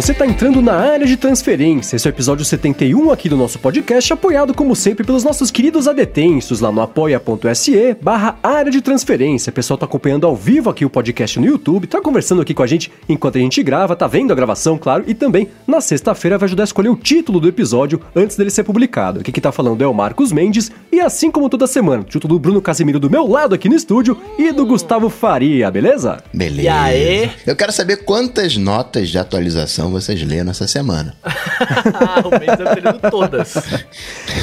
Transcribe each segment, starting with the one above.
você está entrando na área de transferência. Esse é o episódio 71 aqui do nosso podcast, apoiado como sempre pelos nossos queridos adetensos lá no apoia.se barra área de transferência. O pessoal tá acompanhando ao vivo aqui o podcast no YouTube, tá conversando aqui com a gente enquanto a gente grava, tá vendo a gravação, claro, e também na sexta-feira vai ajudar a escolher o título do episódio antes dele ser publicado. Aqui que tá falando é o Marcos Mendes, e assim como toda semana, junto do Bruno Casimiro do meu lado aqui no estúdio e do Gustavo Faria, beleza? Beleza. E aí? Eu quero saber quantas notas de atualização vocês leram essa semana. ah, o mês deve ter lido todas.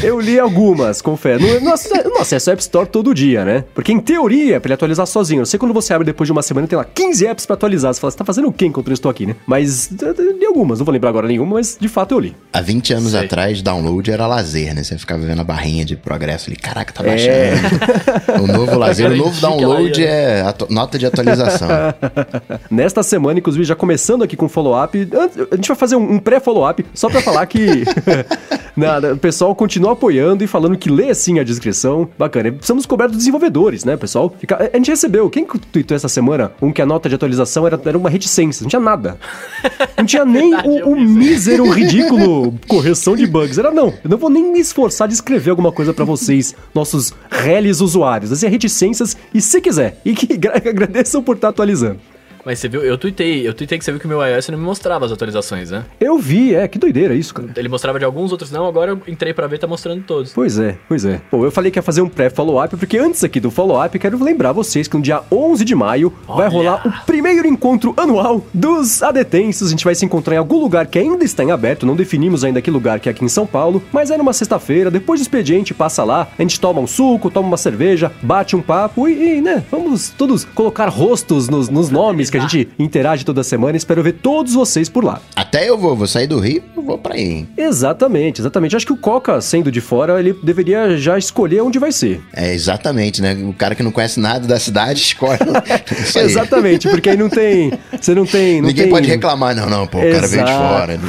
Eu li algumas, confere. No, no, no acesso App Store todo dia, né? Porque em teoria, pra ele atualizar sozinho. Eu sei quando você abre depois de uma semana, tem lá 15 apps pra atualizar. Você fala, você tá fazendo o quê enquanto eu estou aqui, né? Mas eu li algumas, não vou lembrar agora nenhuma, mas de fato eu li. Há 20 anos Sei. atrás, download era lazer, né? Você ficava vendo a barrinha de progresso ali. Caraca, tá baixando. O novo lazer, o novo download ela é nota de atualização. Nesta semana, inclusive, já começando aqui com follow-up, antes- a gente vai fazer um, um pré-follow-up só pra falar que nada, o pessoal continua apoiando e falando que lê sim a descrição. Bacana. Precisamos cobrar dos desenvolvedores, né, pessoal? Fica- a gente recebeu, quem que tweetou essa semana? Um que a nota de atualização era, era uma reticência, não tinha nada. Não tinha nem Verdade, o, o vi isso. mísero, ridículo correção de bugs. Era não, eu não vou nem me esforçar de escrever alguma coisa pra vocês, nossos reles usuários. Assim, reticências e se quiser. E que gra- agradeçam por estar atualizando. Mas você viu, eu tuitei, eu tuitei que você viu que o meu iOS não me mostrava as atualizações, né? Eu vi, é, que doideira isso, cara. Ele mostrava de alguns, outros não, agora eu entrei pra ver e tá mostrando todos. Pois é, pois é. Bom, eu falei que ia fazer um pré-follow-up, porque antes aqui do follow-up, quero lembrar vocês que no dia 11 de maio vai Olha! rolar o primeiro encontro anual dos adetensos. A gente vai se encontrar em algum lugar que ainda está em aberto, não definimos ainda que lugar que é aqui em São Paulo, mas é numa sexta-feira, depois do expediente, passa lá, a gente toma um suco, toma uma cerveja, bate um papo e, e, né, vamos todos colocar rostos nos, nos nomes que a gente interage toda semana. Espero ver todos vocês por lá. Até eu vou, vou sair do Rio, vou pra aí, hein? Exatamente, exatamente. Acho que o Coca, sendo de fora, ele deveria já escolher onde vai ser. É, exatamente, né? O cara que não conhece nada da cidade escolhe. Exatamente, porque aí não tem. Você não tem. Não Ninguém tem... pode reclamar, não, não, pô, o cara veio de Exato. fora.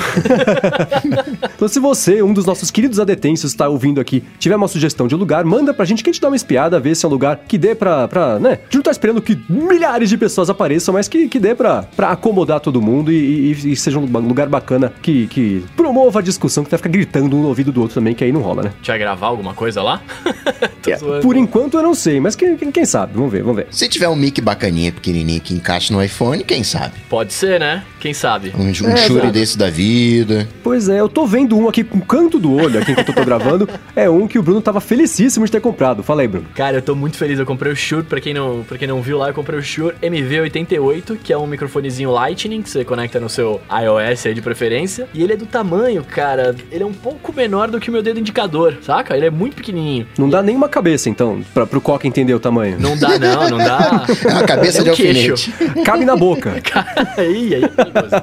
Então, se você, um dos nossos queridos adetensos, está ouvindo aqui, tiver uma sugestão de lugar, manda pra gente que a gente dá uma espiada, ver se é um lugar que dê pra. pra né? A gente não tá esperando que milhares de pessoas apareçam, mas que, que dê pra, pra acomodar todo mundo e, e- e seja um lugar bacana que, que promova a discussão, que vai ficar gritando um no ouvido do outro também, que aí não rola, né? A gente vai gravar alguma coisa lá? Tô É, por enquanto eu não sei, mas quem, quem- quem sabe? Vamos ver, vamos ver. Se tiver um mic bacaninha, pequenininho, que encaixe no iPhone, quem sabe? Pode ser, né? Quem sabe? Um, um É, exato. desse da vida. Pois é, eu tô vendo um aqui com o canto do olho, aqui enquanto eu tô gravando. É um que o Bruno tava felicíssimo de ter comprado. Fala aí, Bruno. Cara, eu tô muito feliz. Eu comprei o Shure, pra quem não, pra quem não viu lá, eu comprei o Shure MV88, que é um microfonezinho Lightning que você conecta no seu iOS aí de preferência. E ele é do tamanho, cara, ele é um pouco menor do que o meu dedo indicador, saca? Ele é muito pequenininho. Não dá nem uma cabeça, então, pra, pro Coca entender o tamanho. Não dá não, não dá. É uma cabeça É de um queixo. alfinete. Cabe na boca. Cara, aí, aí é perigoso.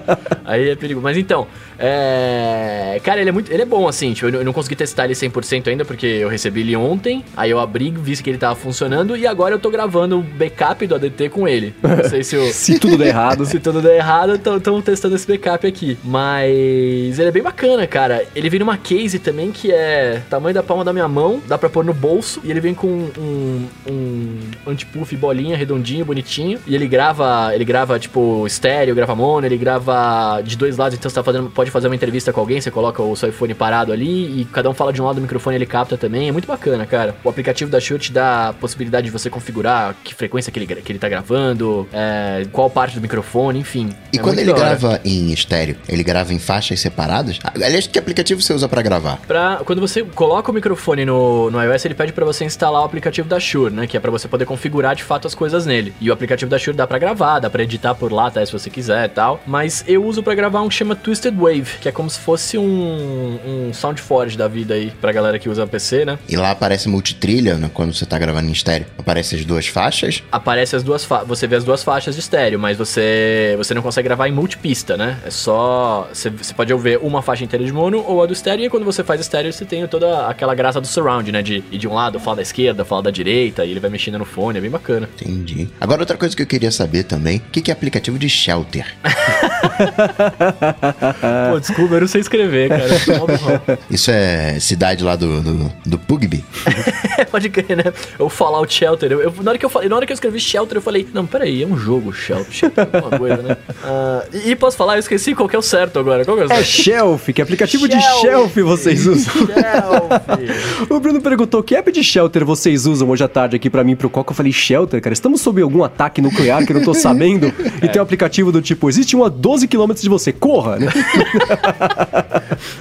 Aí é perigoso. Mas então, é... Cara, ele é muito... Ele é bom, assim. Tipo, eu não- eu não consegui testar ele 100% ainda, porque eu recebi ele ontem. Aí eu abri, vi que ele tava funcionando. E agora eu tô gravando o backup do ADT com ele. Não sei se o... Se tudo der errado. Se tudo der errado, estamos testando esse backup aqui. Mas ele é bem bacana, cara. Ele vem numa case também que é tamanho da palma da minha mão, dá pra pôr no bolso. E ele vem com um, um anti-puff bolinha, redondinho, bonitinho. E ele grava, ele grava tipo estéreo, grava mono, ele grava de dois lados. Então você tá fazendo, pode fazer uma entrevista com alguém, você coloca o seu iPhone parado ali e cada um fala de um lado do microfone ele capta também. É muito bacana, cara. O aplicativo da Shure te dá a possibilidade de você configurar que frequência que ele, que ele tá gravando, é, qual parte do microfone, enfim. E É quando ele grava em estéreo, ele grava em faixas separadas? Aliás, que aplicativo você usa pra gravar? Pra, quando você coloca o microfone no, no iOS, ele pede pra você instalar o aplicativo da Shure, né? Que é pra você poder configurar de fato as coisas nele. E o aplicativo da Shure dá pra gravar, dá pra editar por lá, tá? Se você quiser e tal. Mas eu uso pra gravar um que chama Twisted Wave, que é como se fosse um, um SoundForge da vida aí, pra galera que usa PC, né? E lá aparece multitrilha né, quando você tá gravando em estéreo. Aparece as duas faixas. Aparece as duas fa você vê as duas faixas de estéreo, mas você você não consegue gravar em multipista, né? É só você, você pode ouvir uma faixa inteira de mono ou a do estéreo e quando você faz estéreo você tem toda aquela graça do surround, né? De ir de um lado, falar da esquerda, falar da direita e ele vai mexendo no fone, é bem bacana. Entendi. Agora, outra coisa que eu queria saber também: o que, que é aplicativo de shelter? Pô, desculpa, eu não sei escrever, cara. Isso é cidade lá do, do, do Pugby? Pode crer, né? Eu Fallout Shelter. Eu, eu- na, hora que eu, falei- na hora que eu escrevi Shelter, eu falei, não, peraí, é um jogo Shelter. Shelf. Shelf é coisa, né? Ah, e, e posso falar, eu esqueci qual que é o certo agora. Qual que é o É certo? Shelf, que aplicativo de Shelf vocês usam? Shelf. O Bruno perguntou que app de shelter vocês usam hoje à tarde aqui pra mim pro Coca. Eu falei, shelter, cara, estamos sob algum ataque nuclear que eu não tô sabendo? E tem um aplicativo do tipo, existe um a 12 km de você, corra, né?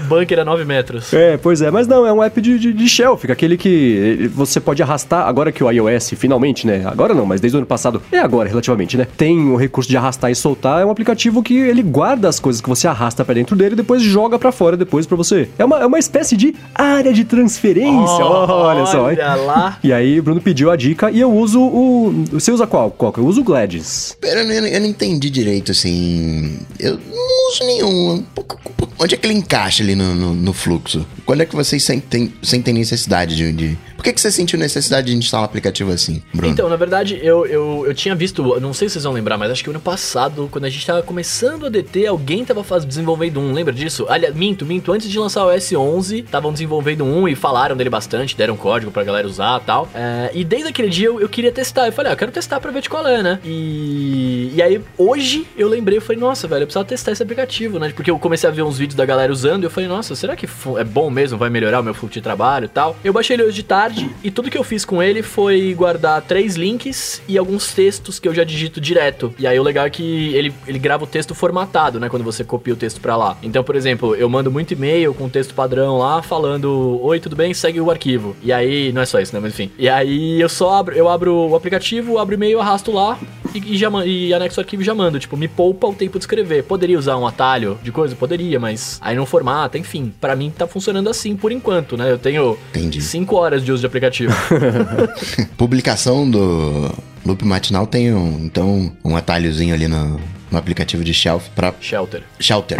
Bunker a 9 metros. É, pois é, mas não, é um app de, de, de shelf, aquele que você pode arrastar, agora que o iOS, finalmente, né? Agora não, mas desde o ano passado, é agora, relativamente, né? Tem o recurso de arrastar e soltar, é um aplicativo que ele guarda as coisas que você arrasta pra dentro dele e depois joga pra fora depois pra você. É uma, é uma espécie de área de transferência, olha só. hein? Olha lá. E aí, o Bruno pediu a dica e eu uso o. Você usa qual, Coca? Eu uso o Gladys. Pera, eu, não- eu não entendi direito, assim. Eu não uso nenhum. Um Onde é que ele encaixa ali no, no- no fluxo? Quando é que vocês sentem, sentem necessidade de, de- Por que, que você sentiu necessidade de instalar um aplicativo assim, Bruno? Então, na verdade, eu, eu, eu tinha visto, não sei se vocês vão lembrar, mas acho que ano passado, quando a gente tava começando a DT, alguém tava faz, desenvolvendo um, lembra disso? Aliás, minto, minto, antes de lançar o S11, estavam desenvolvendo um e falaram dele bastante, deram código pra galera usar e tal. É, e desde aquele dia eu, eu queria testar, eu falei, ah, eu quero testar pra ver de qual é, né? E, e aí, hoje, eu lembrei, eu falei, nossa, velho, eu precisava testar esse aplicativo, né? Porque eu comecei a ver uns vídeos da galera usando e eu falei, nossa, será que é bom mesmo? Vai melhorar o meu fluxo de trabalho e tal? Eu baixei ele hoje de tarde e tudo que eu fiz com ele foi guardar três links e alguns textos que eu já digito direto. E aí o legal é que ele, ele grava o texto formatado, né? Quando você copia o texto pra lá. Então, por exemplo, eu mando muito e-mail com texto padrão lá falando: Oi, tudo bem? Segue o arquivo. E aí, não é só isso, né? Mas enfim. E aí eu só abro, eu abro o aplicativo, abro o e-mail, arrasto lá e, e já, e anexo o arquivo e já mando. Tipo, me poupa o tempo de escrever. Poderia usar um atalho de coisa? Poderia, mas aí não formata, enfim. Pra mim tá funcionando assim por enquanto, né? Eu tenho Entendi. 5 horas de uso de aplicativo. Publicação do Loop Matinal tem um, então, um atalhozinho ali no, no aplicativo de Shelf pra Shelter. Shelter.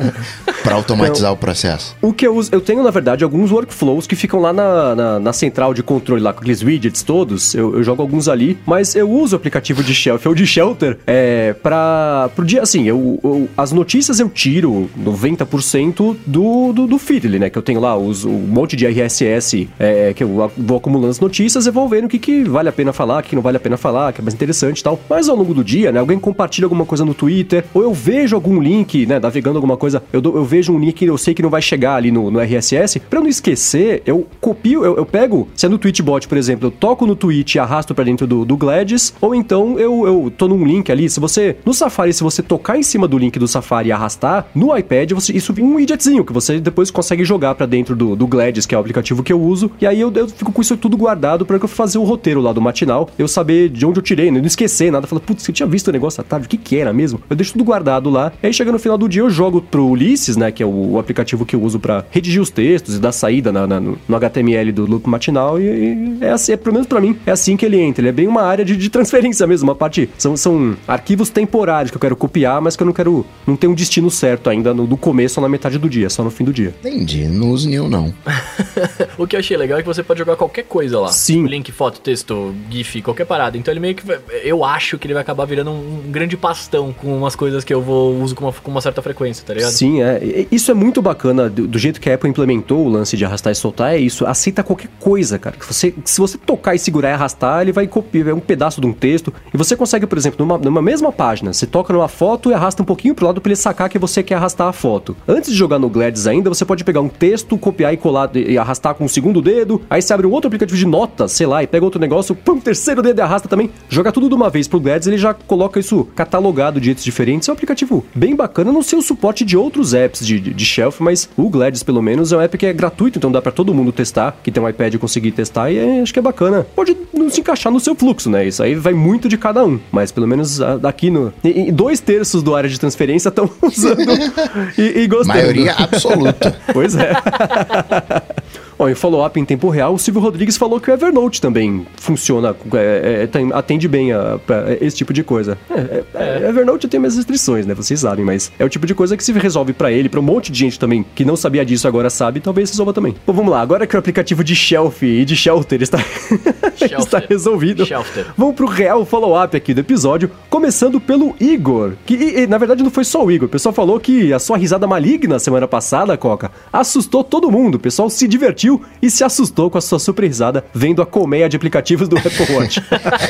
pra automatizar o processo. O que eu uso, eu tenho, na verdade, alguns workflows que ficam lá na, na, na central de controle, lá com aqueles widgets todos. Eu, eu jogo alguns ali, mas eu uso o aplicativo de Shelf ou de Shelter é, pra. Pro dia, assim, eu, eu- as notícias eu tiro 90% do, do, do Feedly, né? Que eu tenho lá os, um monte de RSS é, que eu vou acumulando as notícias e vou vendo o que, que vale a pena falar, o que que não vale a pena falar, o que é mais interessante e tal. Mas ao longo do dia, né? Alguém compartilha alguma coisa no Twitter, ou eu vejo algum link, né? Navegando alguma coisa, eu, dou- eu vejo um link que eu sei que não vai chegar ali no, no RSS. Pra eu não esquecer, eu copio, eu, eu pego, se é no Tweetbot, por exemplo, eu toco no tweet e arrasto pra dentro do, do Gladys, ou então eu, eu tô num link ali. Se você, no Safari, se você tocar em cima do link do Safari e arrastar, no iPad, você, isso vem um widgetzinho que você depois consegue jogar pra dentro do, do Gladys, que é o aplicativo que eu uso. E aí eu, eu fico com isso tudo guardado pra eu fazer o roteiro lá do matinal, eu saber de onde eu tirei, né? não esquecer nada. Falar, putz, eu tinha visto o negócio à tarde, o que que era mesmo? Eu deixo tudo guardado lá. E aí chega no final do dia, eu jogo pro Ulisses, né? Que é o, o aplicativo que eu uso pra redigir os textos e dar saída na- na- no, no HTML do loop matinal. E, e é assim, é, pelo menos pra mim, é assim que ele entra. Ele é bem uma área de, de transferência mesmo, uma parte. São, são arquivos temporários que eu quero copiar, mas que eu não quero. Não tem um destino certo ainda no, do começo ou na metade do dia, só no fim do dia. Entendi, não uso nenhum não. o que eu achei legal é que você pode jogar qualquer coisa lá. Sim. Link, foto, texto, GIF, qualquer parada. Então ele meio que. vai- Eu acho que ele vai acabar virando um, um grande pastão com umas coisas que eu vou uso com uma, com uma certa frequência, tá ligado? Sim, é. Isso é muito bacana do, do jeito que a Apple implementou o lance de arrastar e soltar. É isso. Aceita qualquer coisa, cara. Que você, se você tocar e segurar e arrastar, ele vai copiar um pedaço de um texto. E você consegue, por exemplo, numa, numa mesma página, você toca numa foto e arrasta um pouquinho pro lado pra ele sacar que você quer arrastar a foto. Antes de jogar no Gladys ainda, você pode pegar um texto, copiar e colar e e arrastar com o segundo dedo. Aí você abre um outro aplicativo de notas, sei lá, e pega outro negócio, pum, terceiro dedo e arrasta também. Joga tudo de uma vez pro Gladys, ele já coloca isso catalogado de jeitos diferentes. É um aplicativo bem bacana, não sei o suporte de outros apps de, de, de shelf, mas o Gladys, pelo menos, é um app que é gratuito, então dá pra todo mundo testar, que tem um iPad e conseguir testar, e é- acho que é bacana. Pode não se encaixar no seu fluxo, né? Isso aí vai muito de cada um, mas pelo menos ah, daqui no. e- e dois terços do área de transferência estão usando e, e gostando. Maioria absoluta. Pois é. Ó, em follow-up em tempo real, o Silvio Rodrigues falou que o Evernote também funciona, é, é, tem- atende bem a, pra esse tipo de coisa. É, é, é, Evernote tem minhas restrições, né? Vocês sabem, mas é o tipo de coisa que se resolve pra ele, pra um monte de gente também que não sabia disso agora sabe, talvez resolva também. Bom, vamos lá. Agora que o aplicativo de Shelf e de Shelter está, está Shelter. resolvido, Shelter. vamos pro real follow-up aqui do episódio, começando pelo Igor, que e- e, na verdade não foi só o Igor, o pessoal falou que a sua risada maligna semana passada, Coca, assustou todo mundo, o pessoal se divertiu riu e se assustou com a sua super risada vendo a colmeia de aplicativos do Apple Watch.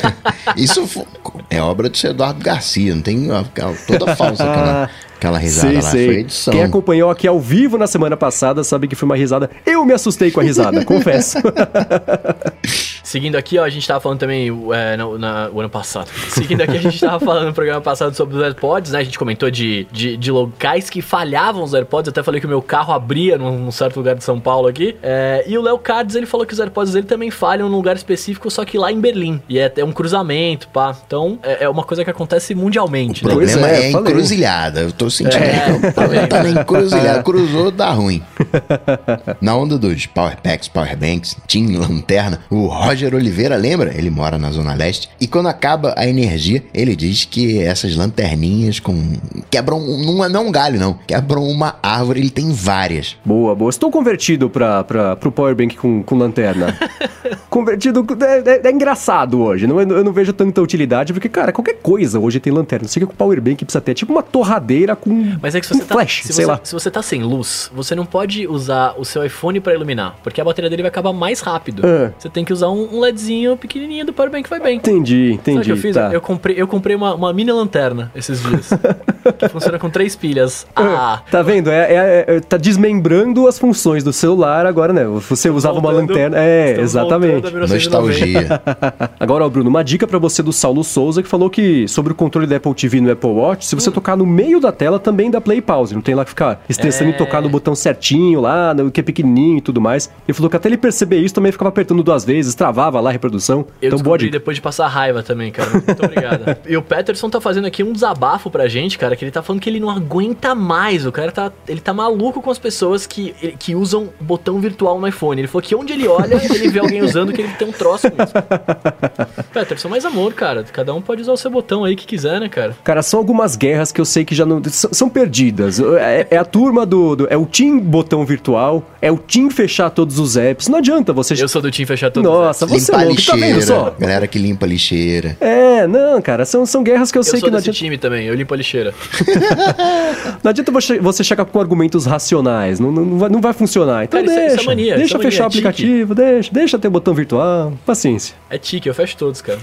Isso é obra do seu Eduardo Garcia, não tem toda falsa aquela, aquela risada sei, lá. sei. Foi edição. Quem acompanhou aqui ao vivo na semana passada sabe que foi uma risada. Eu me assustei com a risada, confesso. Seguindo aqui, ó, a gente tava falando também é, no, na- o ano passado. Seguindo aqui, a gente tava falando no programa passado sobre os AirPods, né? A gente comentou de, de, de locais que falhavam os AirPods. Até falei que o meu carro abria num, num certo lugar de São Paulo aqui. É, e o Léo Cardes, ele falou que os AirPods dele também falham num lugar específico, só que lá em Berlim. E é, é um cruzamento, pá. Então, é, é uma coisa que acontece mundialmente, O né? Problema é, é, falei. encruzilhada. Eu tô sentindo É, que o tá tá na encruzilhada. Cruzou, dá ruim. Na onda dos Powerpacks, Powerbanks, Team Lanterna, o Roger Oliveira, lembra? Ele mora na Zona Leste. E quando acaba a energia, ele diz que essas lanterninhas com. quebram. Não é não um galho, não. Quebram uma árvore, ele tem várias. boa, boa. Estou convertido pra, pra, pro Powerbank com, com lanterna. convertido. É, é- é engraçado hoje. Não, eu não vejo tanta utilidade, porque, cara, qualquer coisa hoje tem lanterna. Não sei o que o Powerbank precisa ter. É tipo uma torradeira com. Mas é que se você, tá, flash, se, sei você, lá. se você tá sem luz, você não pode usar o seu iPhone pra iluminar, porque a bateria dele vai acabar mais rápido. Ah. Você tem que usar um, um LEDzinho pequenininho do Powerbank que vai bem. Entendi, Sabe o entendi. que eu fiz? tá. Eu comprei, eu comprei uma, uma mini lanterna esses dias. que funciona com três pilhas. Ah, Tá vendo? É, é- é- tá desmembrando as funções do celular agora, né? Você usava uma voltando- lanterna. É, exatamente. voltando a 1990. Nostalgia. Agora, ó, Bruno, uma dica pra você do Saulo Souza que falou que sobre o controle da Apple TV no Apple Watch, se você Hum. tocar no meio da tela também dá play e pause. Não tem lá que ficar estressando É. em tocar no botão certinho lá, no que é pequenininho e tudo mais. Ele falou que até ele perceber isso também ficava apertando duas vezes, travava lá a reprodução. Eu então, descobri depois de passar raiva também, cara. Muito obrigado. e o Peterson tá fazendo aqui um desabafo pra gente, cara, que ele tá falando que ele não aguenta mais. O cara tá, ele tá maluco com as pessoas que, que usam botão virtual no iPhone. Ele falou que onde ele olha, ele vê alguém usando que ele tem um troço isso. Peterson, mais amor, cara. Cada um pode usar o seu botão aí que quiser, né, cara? Cara, são algumas guerras que eu sei que já não. São perdidas. É, é a turma do, do- É o Team botão virtual, é o Team fechar todos os apps. Não adianta você. Eu sou do time fechar todos Nossa, você Limpar é a louco, tá vendo lixeira. só? Galera que limpa a lixeira. É, não, cara, são, são guerras que eu, Eu sei sou que não adianta. time também, eu limpo a lixeira. Não adianta você, você chegar com argumentos racionais, não, não, vai, não vai funcionar. Então Cara, isso é- deixa, isso é mania, deixa isso é mania, fechar o é tique. aplicativo, deixa, deixa ter botão virtual, paciência. É tique, eu fecho todos, cara.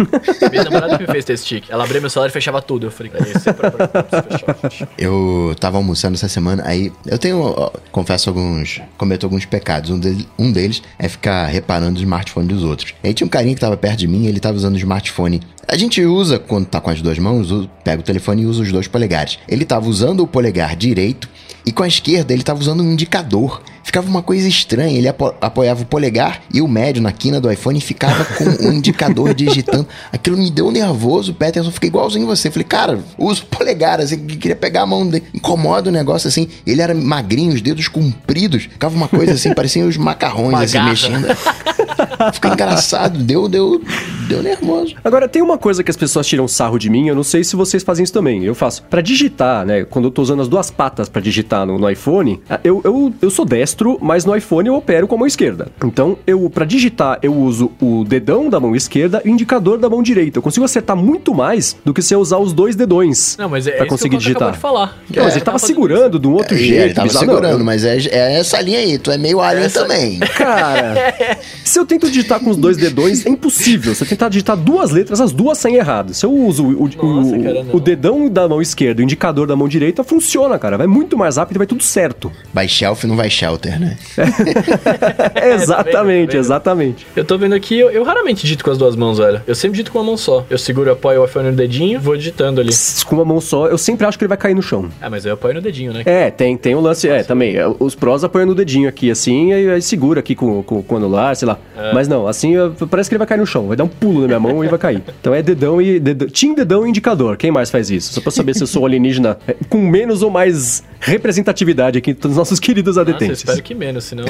Minha namorada que me fez ter esse tique. Ela abria meu celular e fechava tudo. Eu falei, cara, isso é pra, pra, pra fechar, fechar. Eu tava almoçando essa semana, aí eu tenho, confesso alguns, cometo alguns pecados. Um, um deles é ficar reparando o smartphone dos outros. Aí tinha um carinha que tava perto de mim, ele tava usando o smartphone. A gente usa, quando tá com as duas mãos, pega o telefone e usa os dois polegares. Ele tava usando o polegar direito e com a esquerda ele tava usando um indicador. Ficava uma coisa estranha, ele apo- apoiava o polegar e o médio na quina do iPhone e ficava com o indicador digitando. Aquilo me deu nervoso, Peterson, fiquei igualzinho você. Falei, cara, usa o polegar, assim, que queria pegar a mão dele. Incomoda o negócio assim. Ele era magrinho, os dedos compridos, ficava uma coisa assim, parecia os macarrões Uma assim, mexendo. Ficou engraçado, deu, deu, deu nervoso. Agora, tem uma coisa que as pessoas tiram sarro de mim, eu não sei se vocês fazem isso também. Eu faço. Pra digitar, né? Quando eu tô usando as duas patas pra digitar no, no iPhone, eu, eu, eu sou destro, mas no iPhone eu opero com a mão esquerda. Então, eu para digitar, eu uso o dedão da mão esquerda e o indicador da mão direita. Eu consigo acertar muito mais do que se eu usar os dois dedões Não, mas é pra conseguir que digitar. de falar. Não, mas É, ele tava fazendo segurando de um outro É, jeito. ele tava bizarro. Segurando, mas é, é essa linha aí, tu é meio alien Essa- também. Cara, se eu tento digitar com os dois dedões, é impossível. Se eu tentar digitar duas letras, as duas saem errado. Se eu uso o, o- Nossa, o- cara, o dedão da mão esquerda e o indicador da mão direita, funciona, cara. Vai muito mais rápido e vai tudo certo. Vai shelf, não vai shelter, né? exatamente, tá vendo? exatamente. Eu tô vendo aqui, eu, eu raramente digito com as duas mãos, velho. Eu sempre digito com uma mão só. Eu seguro, apoio o iPhone no dedinho, vou digitando ali. Com uma mão só, eu sempre acho que ele vai cair no chão. Ah, mas eu apoio no dedinho, né? É, tem, tem o lance, é, também. é, Os prós apoiam no dedinho aqui, assim, e aí segura aqui com, com, com o anular, sei lá. Mas não, assim, eu- parece que ele vai cair no chão. Vai dar um pulo na minha mão e vai cair. Então é dedão e. Dedão, team dedão e indicador. Quem mais faz isso? Só pra saber se eu sou alienígena é, com menos ou mais representatividade aqui dos nossos queridos adetentes. Espero que menos, senão...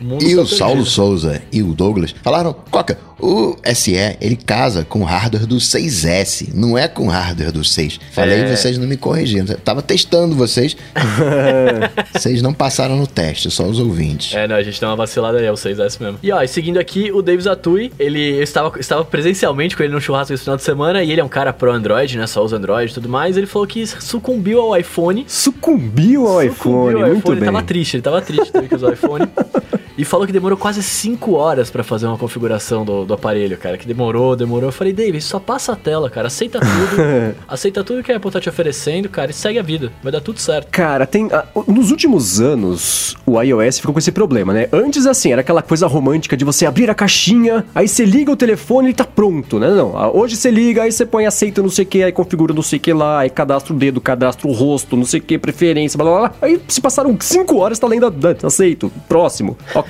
o mundo E o Saulo perdido. Souza e o Douglas falaram: Coca, o SE ele casa com o hardware do 6S, não é com o hardware do 6. Falei É. e vocês não me corrigiram. Eu tava testando vocês. vocês não passaram no teste, só os ouvintes. É, não, a gente dá uma vacilada aí, é o 6S mesmo. E ó, e seguindo aqui, o Davis Atui, ele eu estava, estava presencialmente com ele no churrasco esse final de semana, e ele é um cara pro Android, né? Só usa Android e tudo mais. Ele falou que sucumbiu ao iPhone. Sucumbiu ao Sucumbiu iPhone, ao muito Ele bem. tava triste, ele tava triste, teve que usar o iPhone. e falou que demorou quase 5 horas pra fazer uma configuração do, do aparelho, cara. Que demorou, demorou. Eu falei, David, só passa a tela, cara. Aceita tudo. aceita tudo que a Apple tá te oferecendo, cara, e segue a vida. Vai dar tudo certo. Cara, tem. ah, nos últimos anos, o iOS ficou com esse problema, né? Antes, assim, era aquela coisa romântica de você abrir a caixinha, aí você liga o telefone e tá pronto, né? Não. ah, Hoje você liga, aí você põe aceita não sei o que, aí configura não sei o que lá, aí cadastra o dedo, cadastra o rosto, não sei o que, preferência, blá blá blá. Aí se passaram 5 horas, tá lendo a- aceito. Próximo. Ok.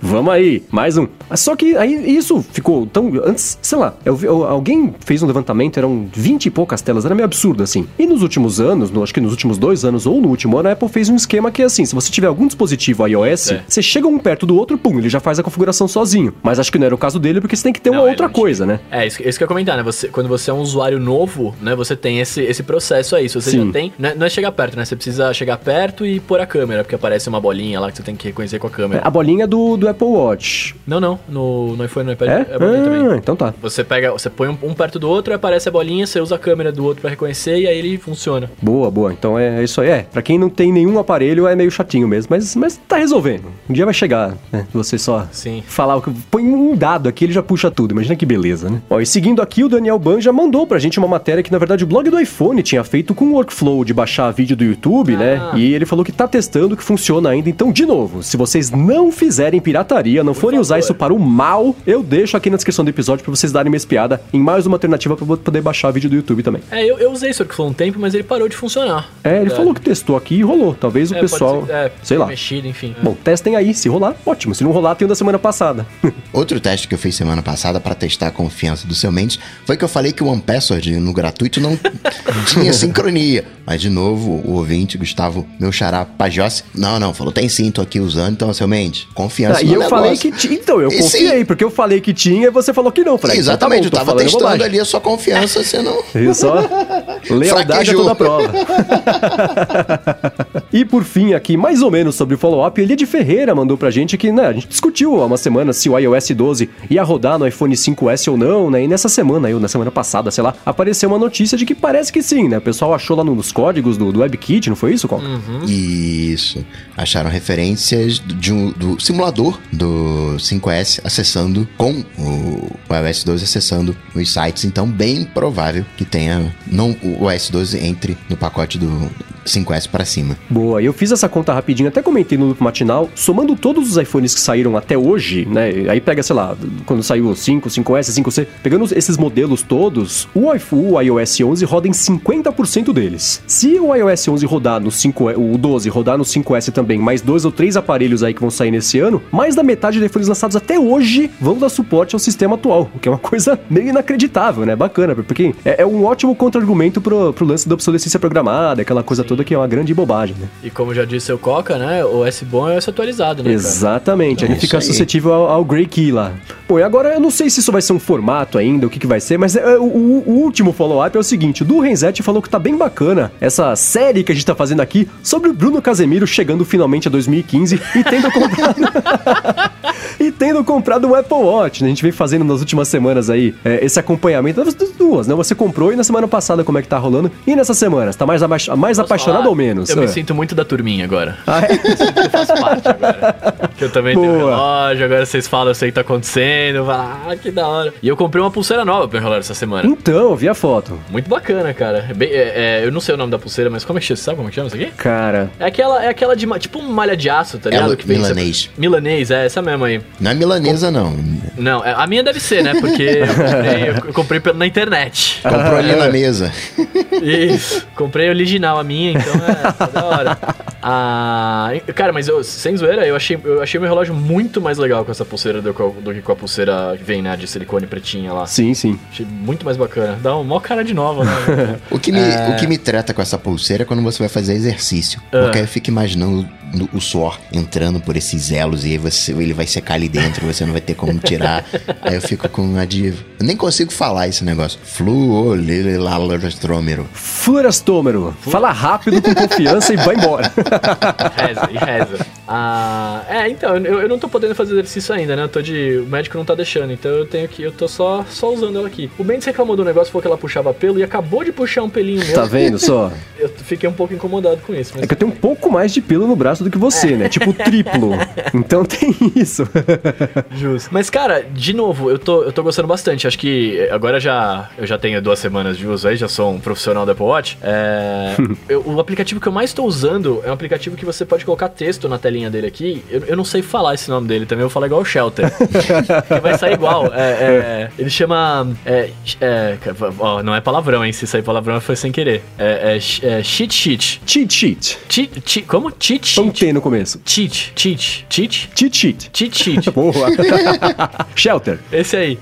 Vamos aí. Mais um. Só que aí isso ficou tão. Antes, sei lá, eu eu- alguém fez um levantamento, eram 20 e poucas telas, era meio absurdo assim. E nos últimos anos, no- acho que nos últimos dois anos ou no último ano, a Apple fez um esquema que é assim: se você tiver algum dispositivo iOS, É. você chega um perto do outro, pum, ele já faz a configuração sozinho. Mas acho que não era o caso dele, porque você tem que ter Não, uma ele outra não tinha. coisa, né? É, isso, isso que eu ia comentar, né? Você, quando você é um usuário novo, né? Você tem esse, esse processo aí. Se você Sim. já tem. Não é, não é chegar perto, né? Você precisa chegar perto e pôr a câmera, porque aparece uma bolinha lá que você tem que reconhecer com a câmera. A bolinha do, do Apple Watch. Não, não. No, no iPhone, no iPad É? é, bolinha também. ah, então tá. Você pega, você põe um, um perto do outro, aparece a bolinha, você usa a câmera do outro pra reconhecer e aí ele funciona. Boa, boa. Então é isso aí. É, pra quem não tem nenhum aparelho é meio chatinho mesmo, mas, mas tá resolvendo. Um dia vai chegar, né? Você só Sim. falar o que. Põe um dado aqui, ele já puxa tudo. Imagina que beleza, né? Ó, e seguindo aqui, o Daniel Ban já mandou pra gente uma matéria que, na verdade, o blog do iPhone tinha feito com o workflow de baixar vídeo do YouTube, né? Ah. E ele falou que tá testando que funciona ainda. Então, de novo, se vocês não fizerem pirataria, não forem usar isso para o mal, eu deixo aqui na descrição do episódio pra vocês darem uma espiada em mais uma alternativa pra poder baixar vídeo do YouTube também. É, eu, eu usei isso aqui por um tempo, mas ele parou de funcionar. É, ele Verdade. falou que testou aqui e rolou. Talvez o É, pessoal. pode ser- é, sei lá. Mexido, enfim. Bom, testem aí. Se rolar, ótimo. Se não rolar, tem o da semana passada. Outro teste que eu fiz semana passada pra testar a confiança do seu Mendes foi que eu falei que o OnePassword no gratuito não tinha sincronia. Mas, de novo, o ouvinte, Gustavo, meu xará Pajossi, não, não, falou, tem sim, tô aqui usando, então, seu Mendes, confiança Ah, e no eu negócio. falei que tinha. Então, eu E confiei, sim. porque eu falei que tinha e você falou que não. Falei, então tá Exatamente, bom, eu tava testando bobagem. ali a sua confiança, você não... Só? Lealdade a Fraquejou. toda prova. e por fim, aqui, mais ou menos sobre o follow-up, Elia de Ferreira mandou pra gente que, né, a gente discutiu há uma semana se o iOS 12 ia rodar no iPhone 5S ou não, né? E nessa semana, aí, ou na semana passada, sei lá, apareceu uma notícia de que parece que sim, né? O pessoal achou lá no- nos códigos do, do WebKit, não foi isso, Coca? Isso. Acharam referências de um- do simulador do 5S acessando com o, iOS 12 acessando os sites. Então, bem provável que tenha não o OS 12 entre no pacote do 5S para cima. Boa, eu fiz essa conta rapidinho, até comentei no Loop Matinal, somando todos os iPhones que saíram até hoje, né? Aí pega, sei lá, quando saiu o 5, 5S, 5C, pegando esses modelos todos, o iPhone, o iOS 11 roda em 50% deles. Se o iOS 11 rodar no 5, o 12 rodar no 5S também, mais dois ou três aparelhos aí que vão sair nesse ano, mais da metade de iPhones lançados até hoje vão dar suporte ao sistema atual, o que é uma coisa meio inacreditável, né? Bacana, porque é, é um ótimo contra-argumento pro, pro lance da obsolescência programada, aquela coisa toda que é uma grande bobagem, né? E como já disse o Coca, né? O S bom é o S atualizado, né? cara? Exatamente, É ele fica isso aí. suscetível ao, ao Grey Key lá. Bom, e agora eu não sei se isso vai ser um formato ainda, o que, que vai ser, mas é, o, o- o último follow-up é o seguinte: o Du Renzetti falou que tá bem bacana essa série que a gente tá fazendo aqui sobre o Bruno Casemiro chegando finalmente a 2015 e tendo comprado. e tendo comprado um Apple Watch, né? A gente vem fazendo nas últimas semanas aí é, esse acompanhamento das duas, né? Você comprou e na semana passada como é que tá rolando? E nessas semanas, tá mais, mais apaixonado falar? ou menos? Eu me Ah. sinto muito da turminha agora. Ah, é? Eu faço parte agora. Que eu também tenho Boa. relógio, agora vocês falam, eu sei o que tá acontecendo. Ah, que da hora. E eu comprei uma pulseira nova pro relógio essa semana. Então, eu vi a foto. Muito bacana, cara. É bem- é- é, eu não sei o nome da pulseira, mas como é que chama? Sabe como é que chama isso aqui? Cara, É aquela, é aquela de tipo uma malha de aço, tá ligado? Ela- Que milanês. Milanês, é essa mesmo aí. Não é milanesa, não. Não, é- a minha deve ser, né? Porque eu comprei, eu, comprei na internet. Comprou ali na mesa. Isso. Comprei original a minha, então é, tá da hora. Ah, cara, mas eu, sem zoeira, eu achei, eu achei meu relógio muito mais legal com essa pulseira do, que- do que com a pulseira que vem, né, de silicone pretinha lá. sim, sim. Achei muito mais bacana. Dá um mó cara de nova, né? O que, me, É. o que me trata com essa pulseira é quando você vai fazer exercício. Ah. Porque aí eu fico imaginando o suor entrando por esses elos e aí você, ele vai secar ali dentro, você não vai ter como tirar. aí eu fico com a diva. Eu nem consigo falar esse negócio. Fluolelastrômero. Florastômero. Fala rápido, com confiança e vai embora. reza, e reza. Ah, é, então, eu, eu não tô podendo fazer exercício ainda, né? Eu tô de. O médico não tá deixando, então eu tenho que. Eu tô só, só usando ela aqui. O Mendes reclamou do negócio, falou que ela puxava pelo e acabou de puxar um pelinho meu. Tá vendo só? Eu fiquei um pouco incomodado com isso. Mas É que eu tenho um pouco mais de pelo no braço do que você, né? Tipo triplo. Então tem isso. Justo. Mas, cara, de novo, eu tô, eu tô gostando bastante. Acho que agora já eu já tenho duas semanas de uso aí, já sou um profissional do Apple Watch. É, eu- o aplicativo que eu mais tô usando é um aplicativo que você pode colocar texto na telinha dele aqui. Eu, eu não sei falar esse nome dele também, eu vou falar igual o Shelter. vai sair igual. É, é, ele chama. É, é, ó, não é palavrão, hein? Se sair palavrão foi sem querer. É, é, é cheat sheet. Cheat sheet. Cheat, cheat, como? Cheat sheet. T no começo. Cheat, cheat, cheat, Cheat sheet. cheat sheet. Boa. Shelter. Esse aí.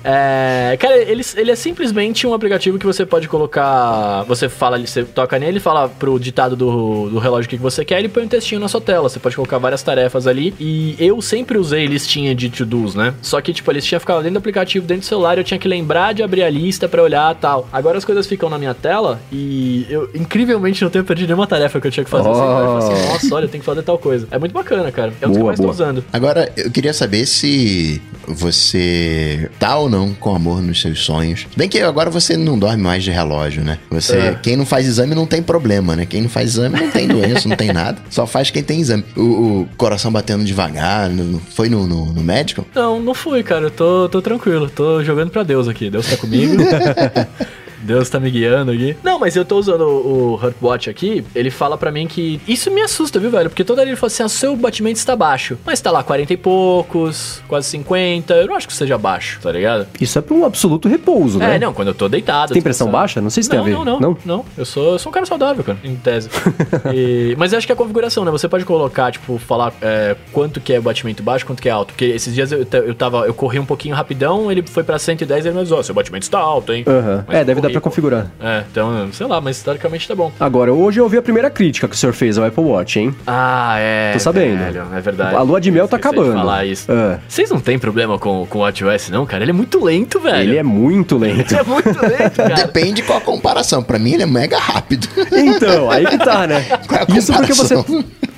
Cara, ele, ele é simplesmente um aplicativo que você pode colocar. Você fala, você toca nele, fala pro ditado do, do relógio o que que você quer, ele põe um textinho na sua tela. Você pode colocar várias tarefas ali. E eu sempre usei listinha de to-dos, né? Só que, tipo, a listinha ficava dentro do aplicativo, dentro do celular, eu tinha que lembrar de abrir a lista pra olhar tal. Agora as coisas ficam na minha tela e eu, incrivelmente, não tenho perdido nenhuma tarefa que eu tinha que fazer. Olho e falo assim, Oh. nossa, olha, eu tenho que fazer tal coisa. É muito bacana, cara. É dos que eu Boa, mais tô boa. usando. Agora, eu queria saber se você tá ou não com amor nos seus sonhos. Bem que agora você não dorme mais de relógio, né? Você, É. quem não faz exame não tem problema, né? Quem não faz exame não tem doença, não tem nada. Só faz quem tem exame. O, o coração batendo devagar, foi no, no- no médico? Não, não fui, cara. Eu tô, tô tranquilo. Tô jogando pra Deus aqui. Deus tá comigo. Deus tá me guiando aqui. Não, mas eu tô usando o, o Heartwatch aqui. Ele fala pra mim que. Isso me assusta, viu, velho? Porque toda hora ele fala assim: ah, seu batimento está baixo. Mas tá lá 40 e poucos, quase 50. Eu não acho que seja baixo, tá ligado? Isso é pra um absoluto repouso, né? É, não, quando eu tô deitado. Tem pressão descansando. baixa? Não sei se não, tem a ver. Não, não, não. Eu sou, eu sou um cara saudável, cara, em tese. E- mas eu acho que é a configuração, né? Você pode colocar, tipo, falar é, quanto que é o batimento baixo, quanto que é alto. Porque esses dias eu, eu tava, eu corri um pouquinho rapidão, ele foi pra 110 e ele me avisou, "Ó, seu batimento está alto, hein? Aham. Mas É, deve dar corri, pra configurar. É, então, sei lá, mas historicamente tá bom. Agora, hoje eu ouvi a primeira crítica que o senhor fez ao Apple Watch, hein? Ah, é. Tô sabendo. velho, é verdade. A lua de mel tá acabando. falar isso. É. Vocês não tem problema com, com o WatchOS, não, cara? Ele é muito lento, velho. Ele é muito lento. É muito lento, cara. Depende qual a comparação. Pra mim, ele é mega rápido. Então, aí que tá, né? Qual é a Isso porque você?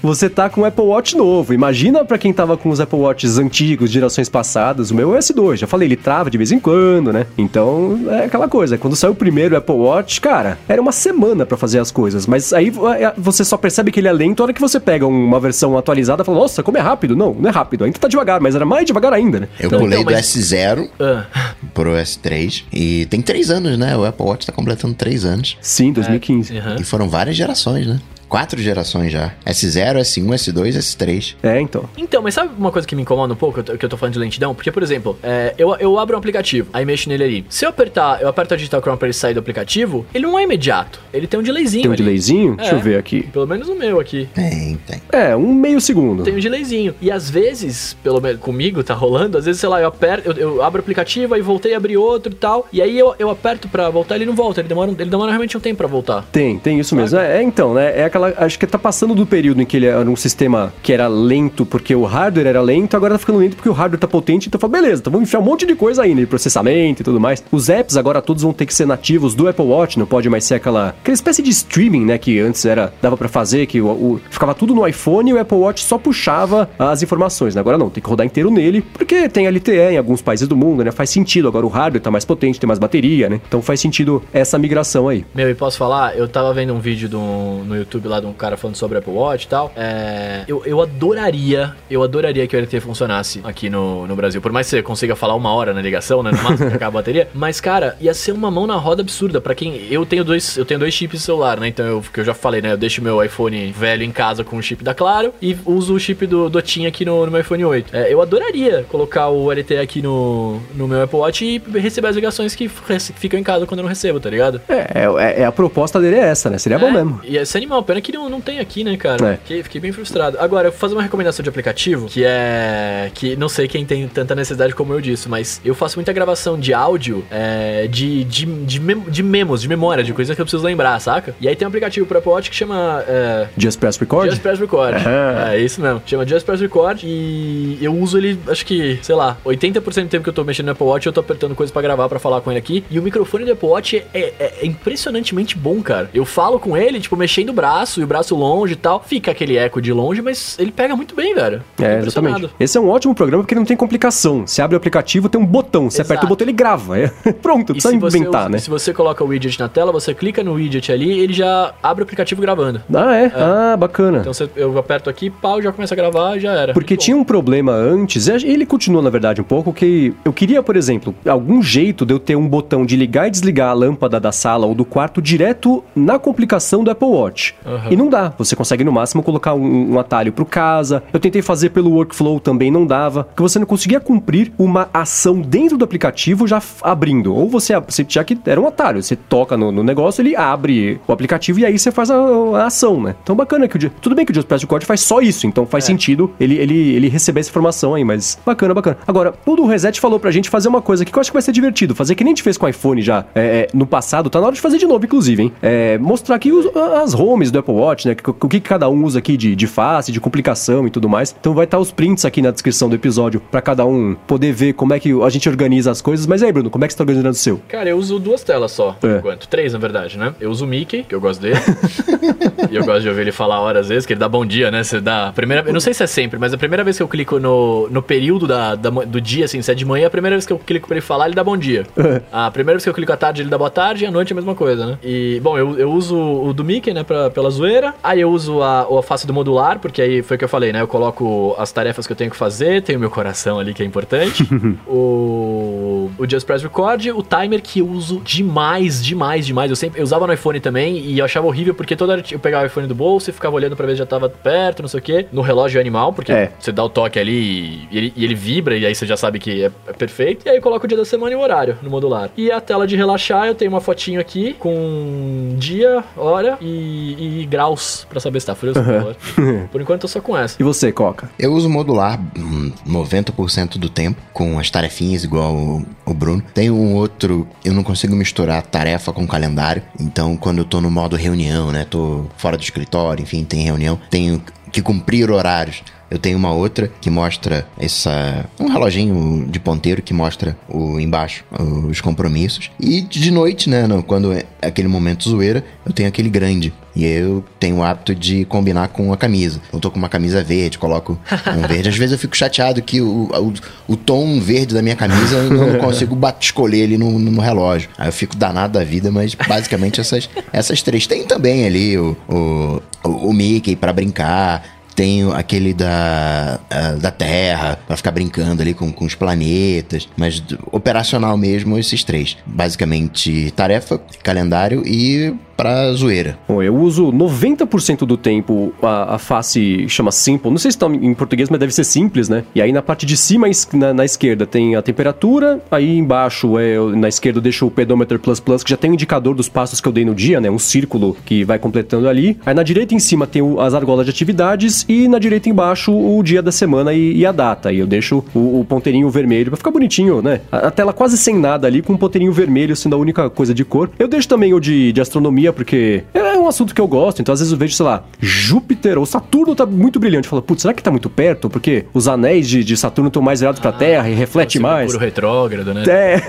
Você tá com o Apple Watch novo. Imagina pra quem tava com os Apple Watches antigos, gerações passadas. O meu é o S2. Já falei, ele trava de vez em quando, né? Então, é aquela coisa. Quando saiu o primeiro Apple Watch, cara, era uma semana pra fazer as coisas. Mas aí é, você só percebe que ele é lento na hora que você pega uma versão atualizada e fala, nossa, como é rápido. Não, não é rápido. Ainda tá devagar, mas era mais devagar ainda, né? Eu Então, pulei então, do mas- S0 Ah. pro S3. E tem três anos, né? O Apple Watch tá completando três anos. Sim, 2015. Aham. E foram várias gerações, né? Quatro gerações já. S0, S1, S2, S3. É, então. Então, mas sabe uma coisa que me incomoda um pouco, que eu tô falando de lentidão? Porque, por exemplo, é, eu, eu abro um aplicativo, aí mexo nele ali. Se eu apertar, eu aperto a digital Chrome pra ele sair do aplicativo, ele não é imediato. Ele tem um delayzinho Tem um ali. delayzinho? Deixa É. eu ver aqui. Pelo menos o meu aqui. Tem, tem. É, um meio segundo. Tem um delayzinho. E às vezes, pelo menos comigo tá rolando, às vezes, sei lá, eu aperto, eu, eu abro o aplicativo, aí voltei a abrir outro e tal. E aí eu, eu aperto pra voltar, ele não volta. Ele demora, ele demora realmente um tempo pra voltar. Tem, tem isso mesmo. É, é, então, né? É aquela. Acho que tá passando do período em que ele era um sistema que era lento porque o hardware era lento, agora tá ficando lento porque o hardware tá potente. Então fala, beleza, então vamos enfiar um monte de coisa aí, né? Processamento e tudo mais. Os apps agora todos vão ter que ser nativos do Apple Watch, não pode mais ser aquela. aquela espécie de streaming, né? Que antes era. dava pra fazer, que o, o- ficava tudo no iPhone e o Apple Watch só puxava as informações. né? Agora não, tem que rodar inteiro nele, porque tem LTE em alguns países do mundo, né? Faz sentido. Agora o hardware tá mais potente, tem mais bateria, né? Então faz sentido essa migração aí. Meu, e posso falar? Eu tava vendo um vídeo do- no YouTube lá de um cara falando sobre Apple Watch e tal. É, eu, eu adoraria, eu adoraria que o LTE funcionasse aqui no, no Brasil. Por mais que você consiga falar uma hora na ligação, né? No máximo que acaba a bateria. Mas, cara, ia ser uma mão na roda absurda. Pra quem. Eu tenho dois, eu tenho dois chips de celular, né? Então, eu, que eu já falei, né? Eu deixo meu iPhone velho em casa com o chip da Claro e uso o chip do, do TIM aqui no, no meu iPhone 8. É, eu adoraria colocar o LTE aqui no, no meu Apple Watch e receber as ligações que ficam em casa quando eu não recebo, tá ligado? É, é, é a proposta dele é essa, né? Seria bom É, mesmo. E esse animal, pena que não, não tem aqui, né, cara? É. Fiquei, fiquei bem frustrado. Agora, eu vou fazer uma recomendação de aplicativo, que é. que não sei quem tem tanta necessidade como eu disso, mas eu faço muita gravação de áudio é, de, de, de, mem- de memos, de memória, de coisas que eu preciso lembrar, saca? E aí tem um aplicativo pro Apple Watch que chama. É, Just Press Record? Just Press Record. Aham. É isso mesmo. Chama Just Press Record e eu uso ele, acho que, sei lá, 80% do tempo que eu tô mexendo no Apple Watch, eu tô apertando coisa pra gravar, pra falar com ele aqui. E o microfone do Apple Watch é, é- é impressionantemente bom, cara. Eu falo com ele, tipo, mexendo o braço braço e o braço longe e tal. Fica aquele eco de longe, mas ele pega muito bem, velho. É, exatamente. Esse é um ótimo programa porque não tem complicação. Você abre o aplicativo, tem um botão. Você aperta o Exato. botão, ele grava. É, Pronto, precisa inventar, usa- né? se você coloca o widget na tela, você clica no widget ali ele já abre o aplicativo gravando. Ah, é? Ah, bacana. Então você- eu aperto aqui, pau, já começa a gravar e já era. Porque tinha um problema antes, e ele continua na verdade um pouco, que eu queria, por exemplo, algum jeito de eu ter um botão de ligar e desligar a lâmpada da sala ou do quarto direto na complicação do Apple Watch. Aham. E não dá. Você consegue no máximo colocar um, um atalho pro casa. Eu tentei fazer pelo workflow também, não dava. Porque você não conseguia cumprir uma ação dentro do aplicativo já abrindo. Ou você, você já que era um atalho, você toca no, no negócio, ele abre o aplicativo e aí você faz a, a ação, né? Então bacana que o dia. Tudo bem que o Just Code faz só isso, então faz É. sentido ele, ele, ele receber essa informação aí, mas bacana, bacana. Agora, o do Reset falou pra gente fazer uma coisa que eu acho que vai ser divertido. Fazer que nem a gente fez com o iPhone já é, é, no passado, tá na hora de fazer de novo, inclusive, hein? É, mostrar aqui os- as homes do Apple Watch, né? O que, cada um usa aqui de, de face, de complicação e tudo mais. Então vai estar os prints aqui na descrição do episódio pra cada um poder ver como é que a gente organiza as coisas. Mas aí, Bruno, como é que você tá organizando o seu? Cara, eu uso duas telas só, por É. enquanto. Três, na verdade, né? Eu uso o Mickey, que eu gosto dele. e eu gosto de ouvir ele falar horas às vezes, que ele dá bom dia, né? Você dá. a Primeira, eu não sei se é sempre, mas a primeira vez que eu clico no, no período da, da do dia, assim, se é de manhã, a primeira vez que eu clico pra ele falar, ele dá bom dia. a primeira vez que eu clico à tarde, ele dá boa tarde, e à noite é a mesma coisa, né? E, bom, eu, eu uso o do Mickey, né, pra, pela zoeira. Aí eu uso a, a face do modular, porque aí foi o que eu falei, né? Eu coloco as tarefas que eu tenho que fazer, tenho meu coração ali que é importante. o, o Just Press Record, o timer que eu uso demais, demais, demais. Eu sempre eu usava no iPhone também e eu achava horrível porque toda hora eu pegava o iPhone do bolso e ficava olhando pra ver se já tava perto, não sei o quê. No relógio animal, porque É. você dá o toque ali e ele, e ele vibra e aí você já sabe que é, é perfeito. E aí eu coloco o dia da semana e o horário no modular. E a tela de relaxar, eu tenho uma fotinho aqui com dia, hora e, e graus pra saber se tá frio ou se tá calor. Por enquanto eu só com essa. E você, Coca? Eu uso modular hum, 90% do tempo, com as tarefinhas igual o, o Bruno. Tem um outro, eu não consigo misturar tarefa com calendário. Então, quando eu tô no modo reunião, né? Tô fora do escritório, enfim, tem reunião, tenho que cumprir horários. Eu tenho uma outra que mostra essa. um reloginho de ponteiro que mostra o embaixo, os compromissos. E de noite, né? Quando é aquele momento zoeira, eu tenho aquele grande. E eu tenho o hábito de combinar com a camisa. Eu tô com uma camisa verde, coloco um verde. Às vezes eu fico chateado que o, o, o tom verde da minha camisa eu não consigo escolher ali no, no relógio. Aí eu fico danado da vida, mas basicamente essas, essas três. Tem também ali o, o, o, o Mickey pra brincar. Tenho aquele da, da Terra, pra ficar brincando ali com, com os planetas. Mas operacional mesmo, esses três. Basicamente, tarefa, calendário e pra zoeira. Bom, eu uso 90% do tempo a, a face chama Simple. Não sei se tá em português, mas deve ser simples, né? E aí na parte de cima, na, na esquerda, tem a temperatura. Aí embaixo, é, na esquerda, eu deixo o pedometer plus plus, que já tem um indicador dos passos que eu dei no dia, né? Um círculo que vai completando ali. Aí na direita em cima tem o- as argolas de atividades. E na direita embaixo, o dia da semana e, e a data. E eu deixo o, o ponteirinho vermelho pra ficar bonitinho, né? A, a tela quase sem nada ali, com um ponteirinho vermelho sendo a única coisa de cor. Eu deixo também o de, de astronomia, porque é um assunto que eu gosto. Então, às vezes eu vejo, sei lá, Júpiter ou Saturno tá muito brilhante. Eu falo, putz, será que tá muito perto? Porque os anéis de, de Saturno estão mais virados pra Terra e reflete Esse mais. Mercúrio retrógrado, né? É.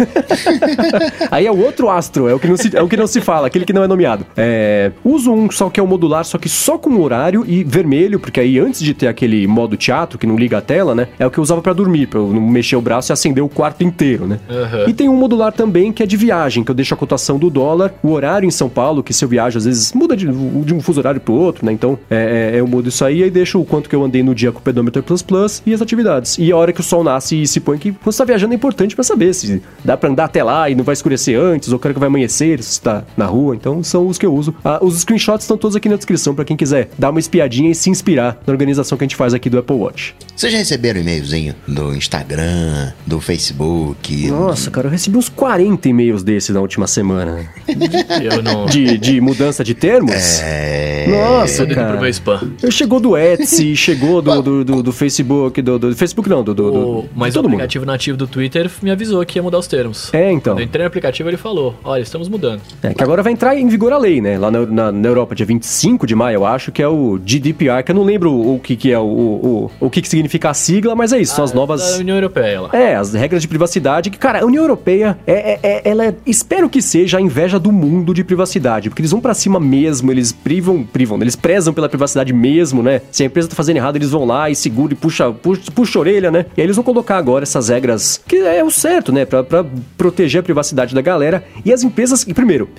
Aí é o outro astro, é o que não se, é o que não se fala, aquele que não é nomeado. É, uso um só que é o modular, só que só com horário e vermelho, porque aí antes de ter aquele modo teatro que não liga a tela, né? É o que eu usava pra dormir, pra eu não mexer o braço e acender o quarto inteiro, né? Aham. E tem um modular também que é de viagem, que eu deixo a cotação do dólar, o horário em São Paulo, que se eu viajo às vezes muda de, de um fuso horário pro outro, né? Então é, é, eu mudo isso aí e deixo o quanto que eu andei no dia com o pedometer plus plus e as atividades. E a hora que o sol nasce e se põe, que quando você tá viajando é importante pra saber se dá pra andar até lá e não vai escurecer antes, ou quero que vai amanhecer se tá na rua. Então são os que eu uso. Ah, os screenshots estão todos aqui na descrição pra quem quiser dar uma espiadinha e se inspirar na organização que a gente faz aqui do Apple Watch. Vocês já receberam e-mailzinho do Instagram, do Facebook? Nossa, cara, eu recebi uns 40 e-mails desses na última semana. Eu não. De, de mudança de termos? É. Nossa, pro cara. meu spam. Eu chegou do Etsy, chegou do, do, do, do Facebook, do, do Facebook não, do, do, do mas o todo mundo. aplicativo nativo do Twitter me avisou que ia mudar os termos. É, então. Quando eu entrei no aplicativo, ele falou: Olha, estamos mudando. É, que agora vai entrar em vigor a lei, né? Lá na, na, na Europa, dia 25 de maio, eu acho, que é o GDPR, que eu não lembro o que, que é o, o, o, o que, que significa a sigla, mas é isso, são as Ah, novas. Da União Europeia lá. É, as regras de privacidade, que, cara, a União Europeia, é, é- é- ela é, espero que seja a inveja do mundo de privacidade, porque eles vão pra cima mesmo eles privam, privam, eles prezam pela privacidade mesmo, né? Se a empresa tá fazendo errado, eles vão lá e seguram e puxa, puxa, puxa a orelha, né? E aí eles vão colocar agora essas regras, que é o certo, né? Pra, pra proteger a privacidade da galera. E as empresas, e primeiro,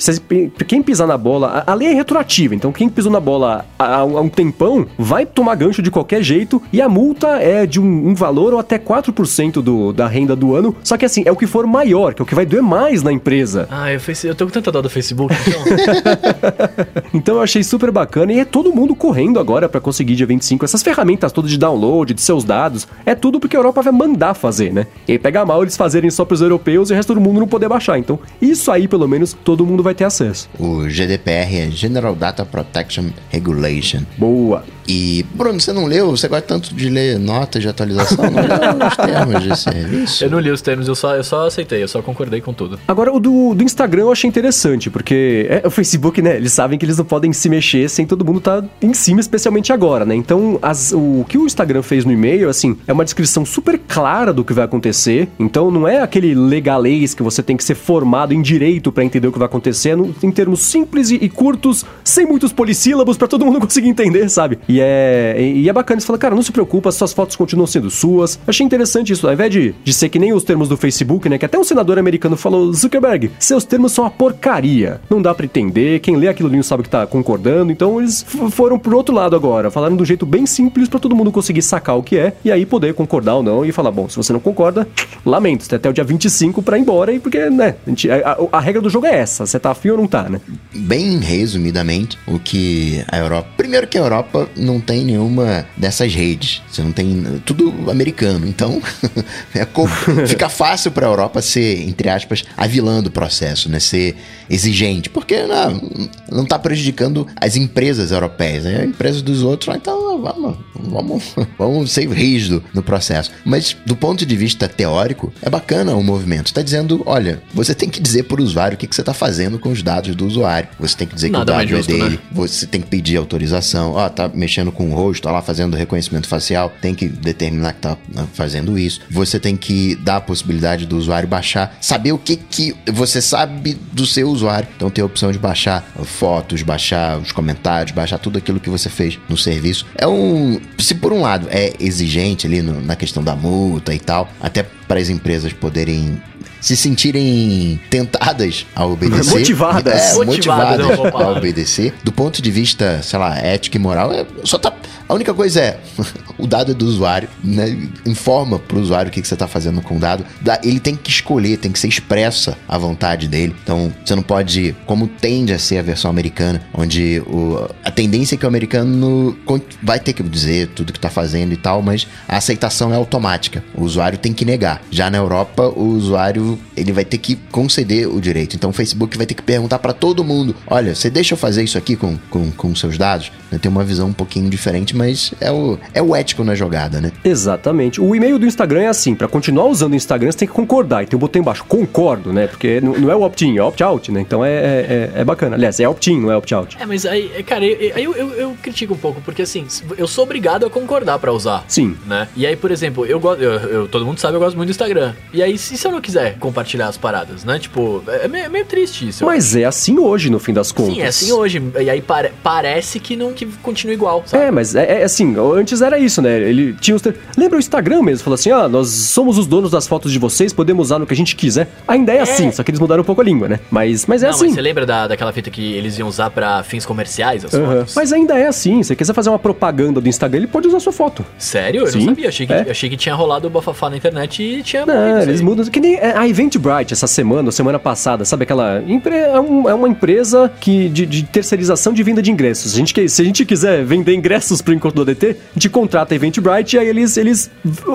quem pisar na bola, a, a lei é retroativa, então quem pisou na bola há, há um tempão vai tomar gancho de qualquer jeito e a multa é de um, um valor ou até 4% do, da renda do ano. Só que assim, é o que for maior, que é o que vai doer mais na empresa. Ah, eu, eu tô com tanta dó do Facebook, então. então eu achei super bacana e é todo mundo correndo agora para conseguir dia 25 essas ferramentas todas de download, de seus dados. É tudo porque a Europa vai mandar fazer, né? E pega mal eles fazerem só pros europeus e o resto do mundo não poder baixar. Então, isso aí, pelo menos, todo mundo vai ter acesso. O GDPR é General Data Protection Regulation. Boa. E, Bruno, você não leu? Você gosta tanto de ler notas de atualização? Não leu os termos de serviço? Eu não li os termos, eu só, eu só aceitei, eu só concordei com tudo. Agora, o do, do Instagram eu achei interessante, porque é, o Facebook, né? Eles sabem que eles não podem se mexer sem todo mundo estar tá em cima, especialmente agora, né? Então, as, o que o Instagram fez no e-mail, assim, é uma descrição super clara do que vai acontecer. Então, não é aquele legalês que você tem que ser formado em direito para entender o que vai acontecer, é no, em termos simples e, e, curtos, sem muitos polissílabos, para todo mundo conseguir entender, sabe? E é, e é bacana, você fala, cara, não se preocupa, suas fotos continuam sendo suas. Achei interessante isso, ao invés de, de ser que nem os termos do Facebook, né? Que até um senador americano falou, Zuckerberg, seus termos são uma porcaria. Não dá para entender, quem lê aquilo ali não sabe que tá concordando. Então eles foram pro outro lado agora, falaram do jeito bem simples para todo mundo conseguir sacar o que é e aí poder concordar ou não e falar, bom, se você não concorda, lamento, você tem até o dia 25 para ir embora e porque, né, a, gente, a, a, regra do jogo é essa, você tá afim ou não tá, né? Bem resumidamente, o que a Europa. Primeiro que a Europa não tem nenhuma dessas redes. Você não tem. Tudo americano. Então, é, fica fácil para a Europa ser, entre aspas, a vilã do processo, né? Ser exigente. Porque não, não tá prejudicando as empresas europeias, né? As empresas dos outros, ah, então vamos, vamos, vamos ser rígido no processo. Mas do ponto de vista teórico, é bacana o movimento. Está dizendo, olha, você tem que dizer para o usuário o que, que você está fazendo com os dados do usuário. Você tem que dizer Nada que o dado é justo, é dele. Né? Você tem que pedir autorização. Ó, oh, tá mexendo com o rosto, tá lá fazendo reconhecimento facial. Tem que determinar que tá né, fazendo isso. Você tem que dar a possibilidade do usuário baixar, saber o que que você sabe do seu usuário. Então tem a opção de baixar fotos, baixar os comentários, baixar tudo aquilo que você fez no serviço. É um, se por um lado é exigente ali no, na questão da multa e tal, até para as empresas poderem se sentirem tentadas a obedecer. Motivadas. É, motivadas, motivadas a obedecer. Do ponto de vista, sei lá, ético e moral, é, só tá. A única coisa é, o dado é do usuário, né? Informa pro usuário o que, que você tá fazendo com o dado. Ele tem que escolher, tem que ser expressa a vontade dele. Então, você não pode, como tende a ser a versão americana, onde o, a tendência é que o americano vai ter que dizer tudo que tá fazendo e tal, mas a aceitação é automática. O usuário tem que negar. Já na Europa, o usuário ele vai ter que conceder o direito. Então o Facebook vai ter que perguntar para todo mundo: olha, você deixa eu fazer isso aqui com, com, com seus dados? Tem uma visão um pouquinho diferente, mas é o, é o ético na jogada, né? Exatamente. O e-mail do Instagram é assim: para continuar usando o Instagram, você tem que concordar. E tem um botão embaixo, concordo, né? Porque não é o opt-in, é o opt-out, né? Então é, é, é, bacana. Aliás, é opt-in, não é opt-out. É, mas aí, cara, aí eu, eu, eu, critico um pouco, porque assim, eu sou obrigado a concordar para usar. Sim. Né? E aí, por exemplo, eu gosto. Eu, eu, todo mundo sabe, eu gosto muito do Instagram. E aí, se, se eu não quiser compartilhar as paradas, né? Tipo, é meio, é meio triste isso. Mas é assim hoje, no fim das contas. Sim, é assim hoje. E aí pare, parece que não que continua igual, sabe? É, mas é, é, assim, antes era isso, né? Ele tinha os. Lembra o Instagram mesmo? Falou assim: ah, nós somos os donos das fotos de vocês, podemos usar no que a gente quiser. Ainda é, é. assim, só que eles mudaram um pouco a língua, né? Mas, mas é não, assim. Mas você lembra da, daquela fita que eles iam usar para fins comerciais as uhum. fotos? Mas ainda é assim. Se você quiser fazer uma propaganda do Instagram, ele pode usar sua foto. Sério? Eu Sim, não sabia. Achei que, é. achei que tinha rolado o bafafá na internet e tinha. Não, eles mudam. Que nem a Eventbrite essa semana, ou semana passada, sabe aquela. É, uma empresa que, de, de terceirização de venda de ingressos. A gente, se a gente quiser vender ingressos pro encontro do ADT, gente contrata a Eventbrite e aí eles, eles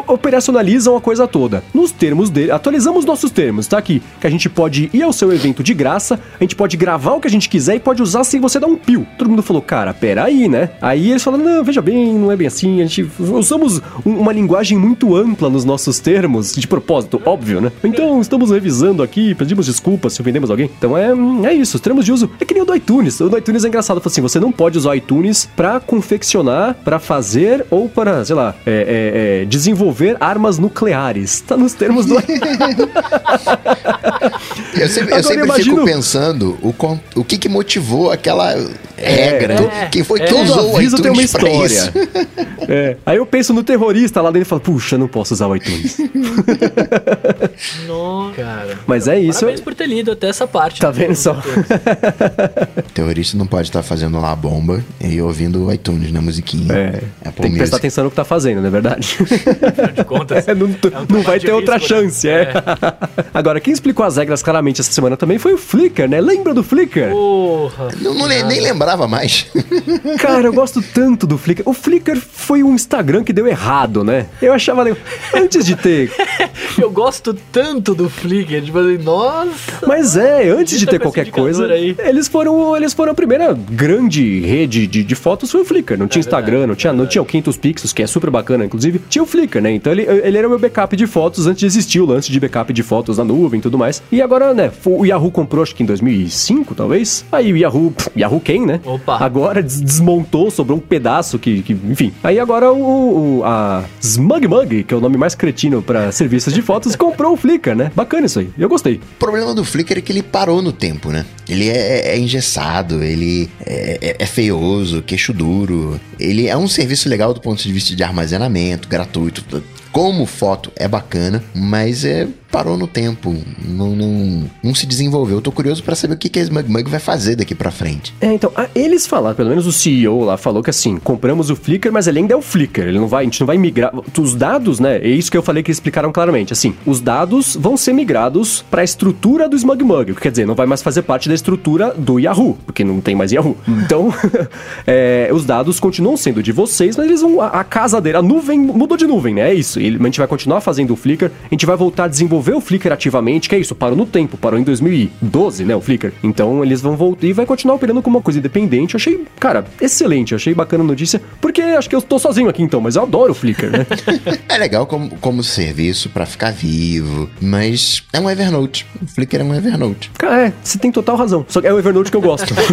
operacionalizam a coisa toda. Nos termos dele, atualizamos nossos termos, tá aqui. Que a gente pode ir ao seu evento de graça, a gente pode gravar o que a gente quiser e pode usar sem você dar um pio. Todo mundo falou, cara, peraí, né? Aí eles falaram, não, veja bem, não é bem assim. A gente usamos uma linguagem muito ampla nos nossos termos, de propósito, óbvio, né? Então estamos revisando aqui, pedimos desculpas se ofendemos alguém. Então é, é isso, os termos de uso é que nem o do iTunes. O do iTunes é engraçado, assim, você não pode usar o iTunes pra confeccionar usar pra fazer ou para, sei lá, é, é, é, desenvolver armas nucleares. Tá nos termos do. Eu sempre, eu sempre imagino- fico pensando o, o que, que motivou aquela regra. é. Quem foi que Todo usou o aviso tem uma iTunes pra história. isso? É. Aí eu penso no terrorista lá dentro e falo, puxa, não posso usar o iTunes. Nossa, cara. Mas é isso. Parabéns por ter lido até essa parte. Tá né, vendo só? O terrorista não pode estar fazendo lá a bomba e ouvindo o iTunes na musiquinha. É, Apple tem que prestar Music. atenção no que tá fazendo, não é verdade? Afinal de contas. É, não, um não vai ter outra né? chance, é. Agora, quem explicou as regras claramente essa semana também foi o Flickr, né? Lembra do Flickr? Porra. Não, não nem lembrava mais. Cara, eu gosto tanto do Flickr. O Flickr foi um Instagram que deu errado, né? Eu achava legal. Antes de ter. Eu gosto tanto do Flickr, tipo assim, nossa. Mas é, antes de ter qualquer coisa, aí. eles foram, eles foram a primeira grande rede de, de fotos foi o Flickr. Não tinha Instagram, verdade, não tinha, não tinha o 500 pixels, que é super bacana, inclusive. Tinha o Flickr, né? Então ele, ele era o meu backup de fotos antes de existir o lance de backup de fotos na nuvem e tudo mais. E agora, né, o Yahoo comprou acho que em 2005, talvez. Aí o Yahoo, pff, Yahoo quem, né? Opa. Agora des- desmontou, sobrou um pedaço que, que enfim. Aí agora o, o- a SmugMug, que é o nome mais cretino pra serviços de fotos, comprou o Flickr, né? Bacana isso aí. Eu gostei. O problema do Flickr é que ele parou no tempo, né? Ele é, é engessado, ele é, é- é feioso, queixo duro. Ele é um serviço legal do ponto de vista de armazenamento, gratuito. Como foto é bacana, mas é parou no tempo, não, não, não se desenvolveu. Eu tô curioso pra saber o que, que a SmugMug vai fazer daqui pra frente. É, então, eles falaram, pelo menos o CEO lá falou que assim, compramos o Flickr, mas ele ainda é o Flickr, ele não vai, a gente não vai migrar. Os dados, né? É isso que eu falei que eles explicaram claramente. Assim, os dados vão ser migrados para a estrutura do SmugMug, quer dizer, não vai mais fazer parte da estrutura do Yahoo, porque não tem mais Yahoo. Então, é, os dados continuam sendo de vocês, mas eles vão. A, a casa dele, a nuvem mudou de nuvem, né? É isso. Ele- a gente vai continuar fazendo o Flickr, a gente vai voltar a desenvolver o Flickr ativamente, que é isso, parou no tempo, parou em 2012, né? O Flickr. Então eles vão voltar e vai continuar operando como uma coisa independente. Eu achei, cara, excelente, achei bacana a notícia, porque acho que eu tô sozinho aqui então, mas eu adoro o Flickr, né? É legal como, como serviço pra ficar vivo, mas é um Evernote. O Flickr é um Evernote. Cara, é, você tem total razão. Só que é o Evernote que eu gosto.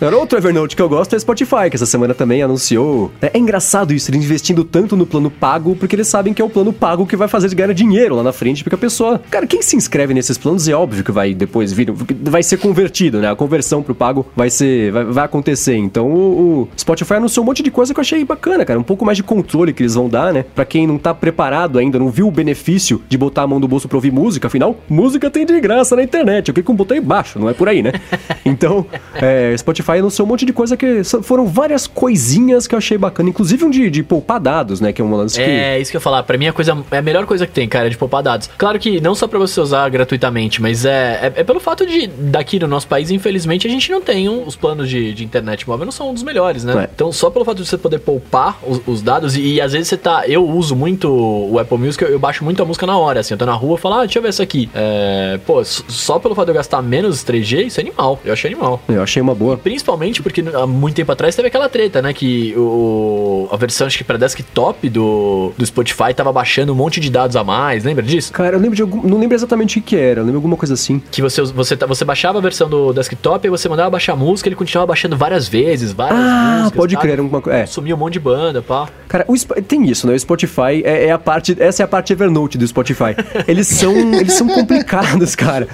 Era outro Evernote que eu gosto é Spotify, que essa semana também anunciou. É, é engraçado isso, eles investindo tanto no plano pago, porque eles sabem que é o plano pago que vai fazer ganhar dinheiro lá na frente, porque a pessoa. Cara, quem se inscreve nesses planos é óbvio que vai depois vir. Vai ser convertido, né? A conversão pro pago vai ser. Vai, vai acontecer. Então o, o Spotify anunciou um monte de coisa que eu achei bacana, cara. Um pouco mais de controle que eles vão dar, né? Pra quem não tá preparado ainda, não viu o benefício de botar a mão no bolso pra ouvir música, afinal, música tem de graça na internet. Eu clico um botão embaixo, não é por aí, né? Então, é, Spotify anunciou um monte de coisa que foram várias coisinhas que eu achei bacana, inclusive um de, de poupar dados, né? Que é um lance que. É, isso que eu ia falar. Pra mim, a, coisa, é a melhor coisa que tem, cara, de poupar dados. Claro que não só pra você usar gratuitamente, mas é, é, é pelo fato de, daqui no nosso país, infelizmente, a gente não tem um- os planos de, de internet móvel, não são um dos melhores, né? É. Então, só pelo fato de você poder poupar os, os dados, e, e às vezes você tá. Eu uso muito o Apple Music, eu, eu baixo muito a música na hora, assim. Eu tô na rua e falo, ah, deixa eu ver essa aqui. É, pô, só pelo fato de eu gastar menos 3G, isso é animal. Eu achei animal. Eu achei uma boa. Principalmente porque há muito tempo atrás teve aquela treta, né? Que o, a versão, acho que pra desktop do, do Spotify tava baixando um monte de dados a mais, lembra disso? Cara, eu lembro de algum. Não lembro exatamente o que era, eu lembro alguma coisa assim. Que você, você, você baixava a versão do desktop e você mandava baixar a música, ele continuava baixando várias vezes, várias Ah, músicas. pode tá? crer, alguma coisa. É. Sumiu um monte de banda, pá. Cara, o tem isso, né? O Spotify é, é a parte. Essa é a parte Evernote do Spotify. Eles são, eles são complicados, cara.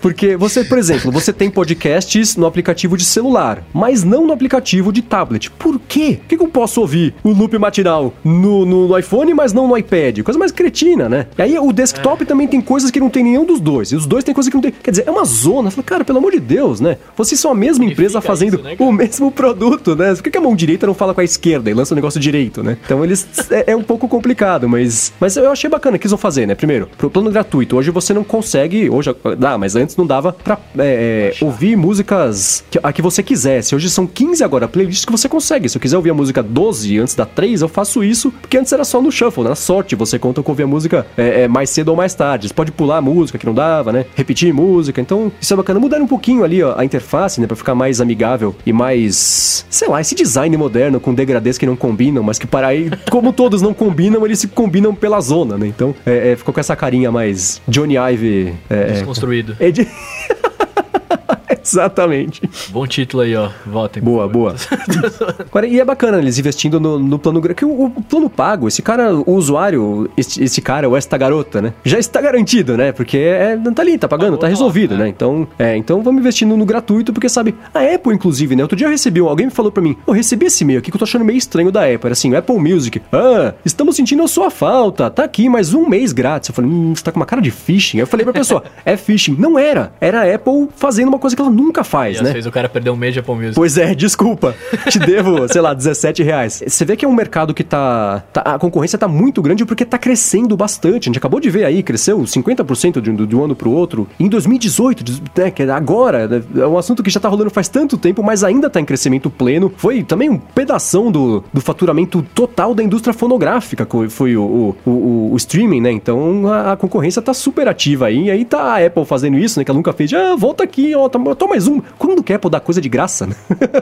Porque você, por exemplo, você tem podcasts no aplicativo de celular, mas não no aplicativo de tablet. Por quê? Por que, que eu posso ouvir o loop matinal no, no- no iPhone, mas não no iPad? Coisa mais cretina, né? E aí o desktop também tem coisas que não tem nenhum dos dois. E os dois tem coisas que não tem. Quer dizer, é uma zona. Fala, cara, pelo amor de Deus, né? Vocês são a mesma empresa fazendo isso, né, o mesmo produto, né? Por que, que a mão direita não fala com a esquerda e lança o negócio direito, né? Então eles. É, é um pouco complicado, mas. Mas eu achei bacana que eles vão fazer, né? Primeiro, pro plano gratuito, hoje você não consegue. Hoje dá, mas antes não dava pra é, é, ouvir músicas que, a que você quisesse. Hoje são 15 agora playlists que você consegue. Se eu quiser ouvir a música 12 antes da 3, eu faço isso, porque antes era só no shuffle, na sorte. Você conta que ouvir a música é, é, mais cedo ou mais tarde. Você pode pular a música que não dava, né? Repetir música. Então, isso é bacana. Mudar um pouquinho ali ó, a interface, né? Pra ficar mais amigável e mais. Sei lá, esse design moderno com degradês que não combinam, mas que para aí, como todos não combinam, eles se combinam pela zona, né? Então, é, é, ficou com essa carinha mais Johnny Ive. É, é, Desconstruído. é de... Exatamente. Bom título aí, ó. Votem. Boa, boa. Agora, e é bacana eles investindo no, no plano que o, o, plano pago, esse cara, o usuário, esse, esse, cara, ou esta garota, né? Já está garantido, né? Porque é, tá ali, tá pagando, tá resolvido, né? Então, é, então vamos investindo no gratuito, porque sabe, a Apple, inclusive, né? Outro dia eu recebi, alguém me falou pra mim, eu recebi esse e-mail aqui que eu tô achando meio estranho da Apple. Era assim, Apple Music. Ah, estamos sentindo a sua falta. Tá aqui mais um mês grátis. Eu falei, hum, você tá com uma cara de phishing. Eu falei pra pessoa, é phishing. Não era. Era a Apple fazendo uma coisa que ela nunca faz, e né? fez o cara perder um mês de Apple Music. Pois é, desculpa. Te devo, sei lá, 17 reais. Você vê que é um mercado que tá, tá, A concorrência tá muito grande porque tá crescendo bastante. A gente acabou de ver aí, cresceu 50% de, de um ano pro outro. Em 2018, né, que é agora, né, é um assunto que já tá rolando faz tanto tempo, mas ainda tá em crescimento pleno. Foi também um pedação do, do faturamento total da indústria fonográfica, foi o, o, o, o streaming, né? Então a, a, concorrência tá super ativa aí. E aí tá a Apple fazendo isso, né? Que ela nunca fez. Ah, volta aqui, ó, toma, toma mais um. Quando que a Apple dá coisa de graça, né?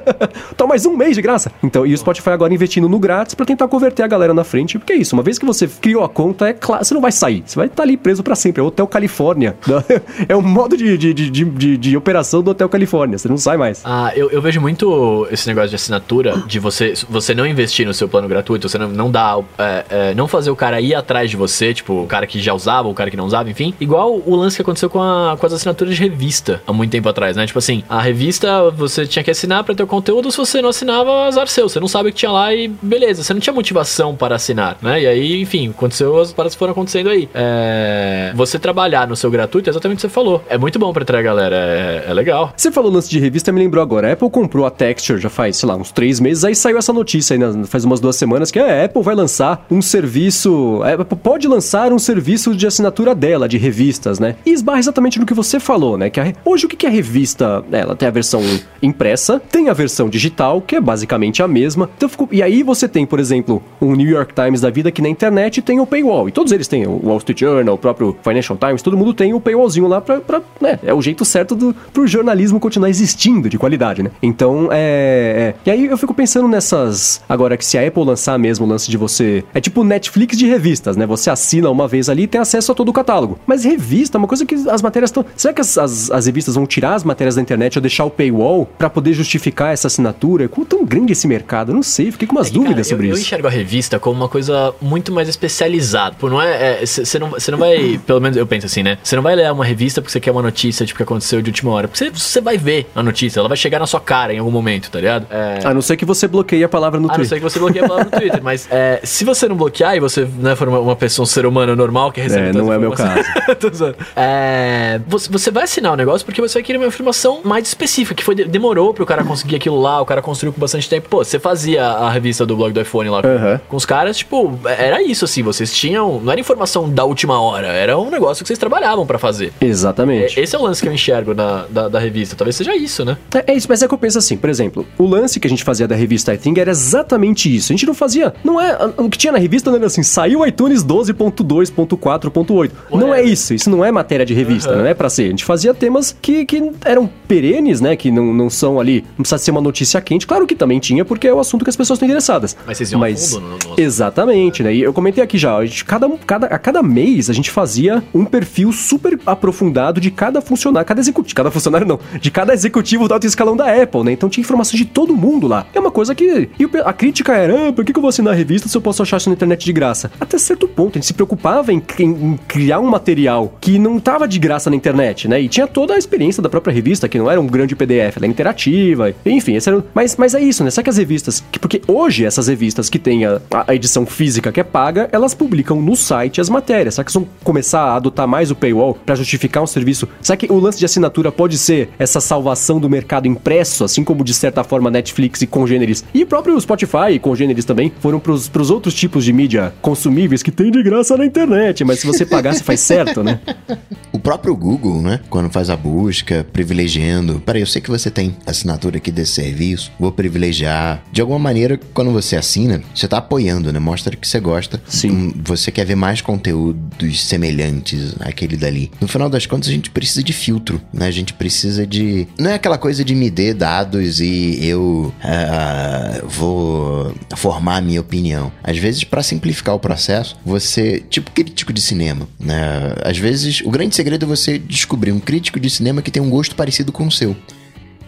toma mais um mês de graça. Então, e o Spotify agora investindo no grátis para tentar converter a galera na frente. Porque é isso, uma vez que você criou a conta, é claro, você não vai sair. Você vai estar tá ali preso para sempre. É o Hotel Califórnia. é o modo de, de, de, de, de operação do Hotel Califórnia. Você não sai mais. Ah, eu, eu vejo muito esse negócio de assinatura, de você, você não investir no seu plano gratuito, você não, não dá, é, é, não fazer o cara ir atrás de você, tipo, o cara que já usava, o cara que não usava, enfim. Igual o lance que aconteceu com, a, com as assinaturas de revista há muito tempo atrás, né? Tipo assim, a revista você tinha que assinar para ter o conteúdo, se você não assinava, azar seu. Você não sabe o que tinha lá e beleza, você não tinha motivação para assinar, né? E aí, enfim, aconteceu as paradas foram acontecendo aí. É, você trabalhar no seu gratuito é exatamente o que você falou. É muito bom pra atrair a galera, é, é legal. Você falou lance de revista, me lembrou agora. A Apple comprou a Texture já faz, sei lá, uns três meses, aí saiu essa notícia aí, faz umas duas semanas, que a Apple vai lançar um serviço. A Apple pode lançar um serviço de assinatura dela, de revistas, né? E esbarra exatamente no que você falou, né? Que a, hoje o que é revista? Ela tem a versão impressa, tem a versão digital, que é basicamente a mesma. Então, e aí você tem, por exemplo, um New York Times da vida que na internet tem o paywall. E todos eles têm, o Wall Street Journal, o próprio Financial Times, todo mundo tem o paywallzinho lá pra. pra né? É o jeito certo do, pro jornalismo continuar existindo de qualidade, né? Então, é, é. E aí eu fico pensando nessas. Agora, que se a Apple lançar mesmo o lance de você. É tipo Netflix de revistas, né? Você assina uma vez ali e tem acesso a todo o catálogo. Mas revista é uma coisa que as matérias estão. Será que as, as, as, revistas vão tirar as matérias da internet ou deixar o paywall para poder justificar essa assinatura? Como tão grande esse mercado? Eu não sei, fiquei com umas é que, dúvidas cara, sobre eu, isso. Eu enxergo a revista como uma coisa muito mais especializada. Por não é. Você é, não, não vai. Pelo menos eu penso assim, né? Você não vai ler uma revista porque você quer uma notícia tipo que aconteceu de última hora. Porque você vai ver a notícia, ela vai chegar na sua cara em algum momento, tá ligado? É... A não ser que você bloqueie a palavra no a Twitter. A não ser que você bloqueie a palavra no Twitter. Mas é, se você não bloquear e você né, for uma, uma, pessoa, um ser humano normal que recebe. É, não é meu caso. é, você, você, vai assinar o negócio porque você vai querer uma informação mais específica, que foi demorou pro cara conseguir aquilo lá, o cara construiu com bastante tempo. Pô, você fazia a revista do blog do iPhone lá uhum. com os caras, tipo, era isso assim, vocês tinham. Não era informação da última hora, era um negócio que vocês trabalhavam para fazer. Exatamente. É, esse é o lance que eu enxergo na, da, da revista. Talvez seja isso, né? É, é, isso, mas é que eu penso assim, por exemplo, o lance que a gente fazia da revista I Think era exatamente isso. A gente não fazia. Não é. O que tinha na revista não era assim, saiu iTunes 12.2.4.8. Não é isso. Isso não é matéria de revista, uhum. não é para ser. A gente fazia temas que, que eram perenes, né? Que não, não são ali. Não precisa ser uma notícia quente. Claro que também tinha, porque é o assunto que as pessoas estão interessadas. Mas vocês iam Mas, fundo no, no... Exatamente, é. né? E eu comentei aqui já, a gente, cada, cada, a cada mês a gente fazia um perfil super aprofundado de cada funcionário, cada executivo, cada funcionário não, de cada executivo do alto escalão da Apple, né? Então tinha informação de todo mundo lá. É uma coisa que. E a crítica era, ah, por que eu vou assinar a revista se eu posso achar isso na internet de graça? Até certo ponto, a gente se preocupava em, em, em criar um material que não tava de graça na internet, né? E tinha toda a experiência da própria revista, que não era um grande PDF, ela é interativa, enfim, esse era, mas, mas é isso, né? Sabe que as revistas, que, porque hoje essas revistas que têm a, a edição física que é paga, elas publicam no site as matérias. Será que vão começar a adotar mais o paywall para justificar um serviço? Será que o lance de assinatura pode ser essa salvação do mercado impresso, assim como de certa forma Netflix e congêneres e o próprio Spotify e congêneres também foram pros, pros outros tipos de mídia consumíveis que tem de graça na internet, mas se você pagar, você faz certo, né? O próprio Google, né? Quando faz a busca, privilegiando. Peraí, eu sei que você tem assinatura aqui desse serviço, vou privilegiar. De alguma maneira, quando você assina, você tá apoiando, né? Mostra que você gosta. Sim. Hum, você quer ver mais conteúdos semelhantes àquele dali. No final das contas, a gente precisa de filtro, né? A gente precisa de. Não é aquela coisa de me dê dados e eu uh, vou formar a minha opinião. Às vezes, para simplificar o processo, você. Tipo crítico de cinema, né? Às vezes, o grande segredo é você descobrir um crítico de cinema que tem um gosto parecido com o seu.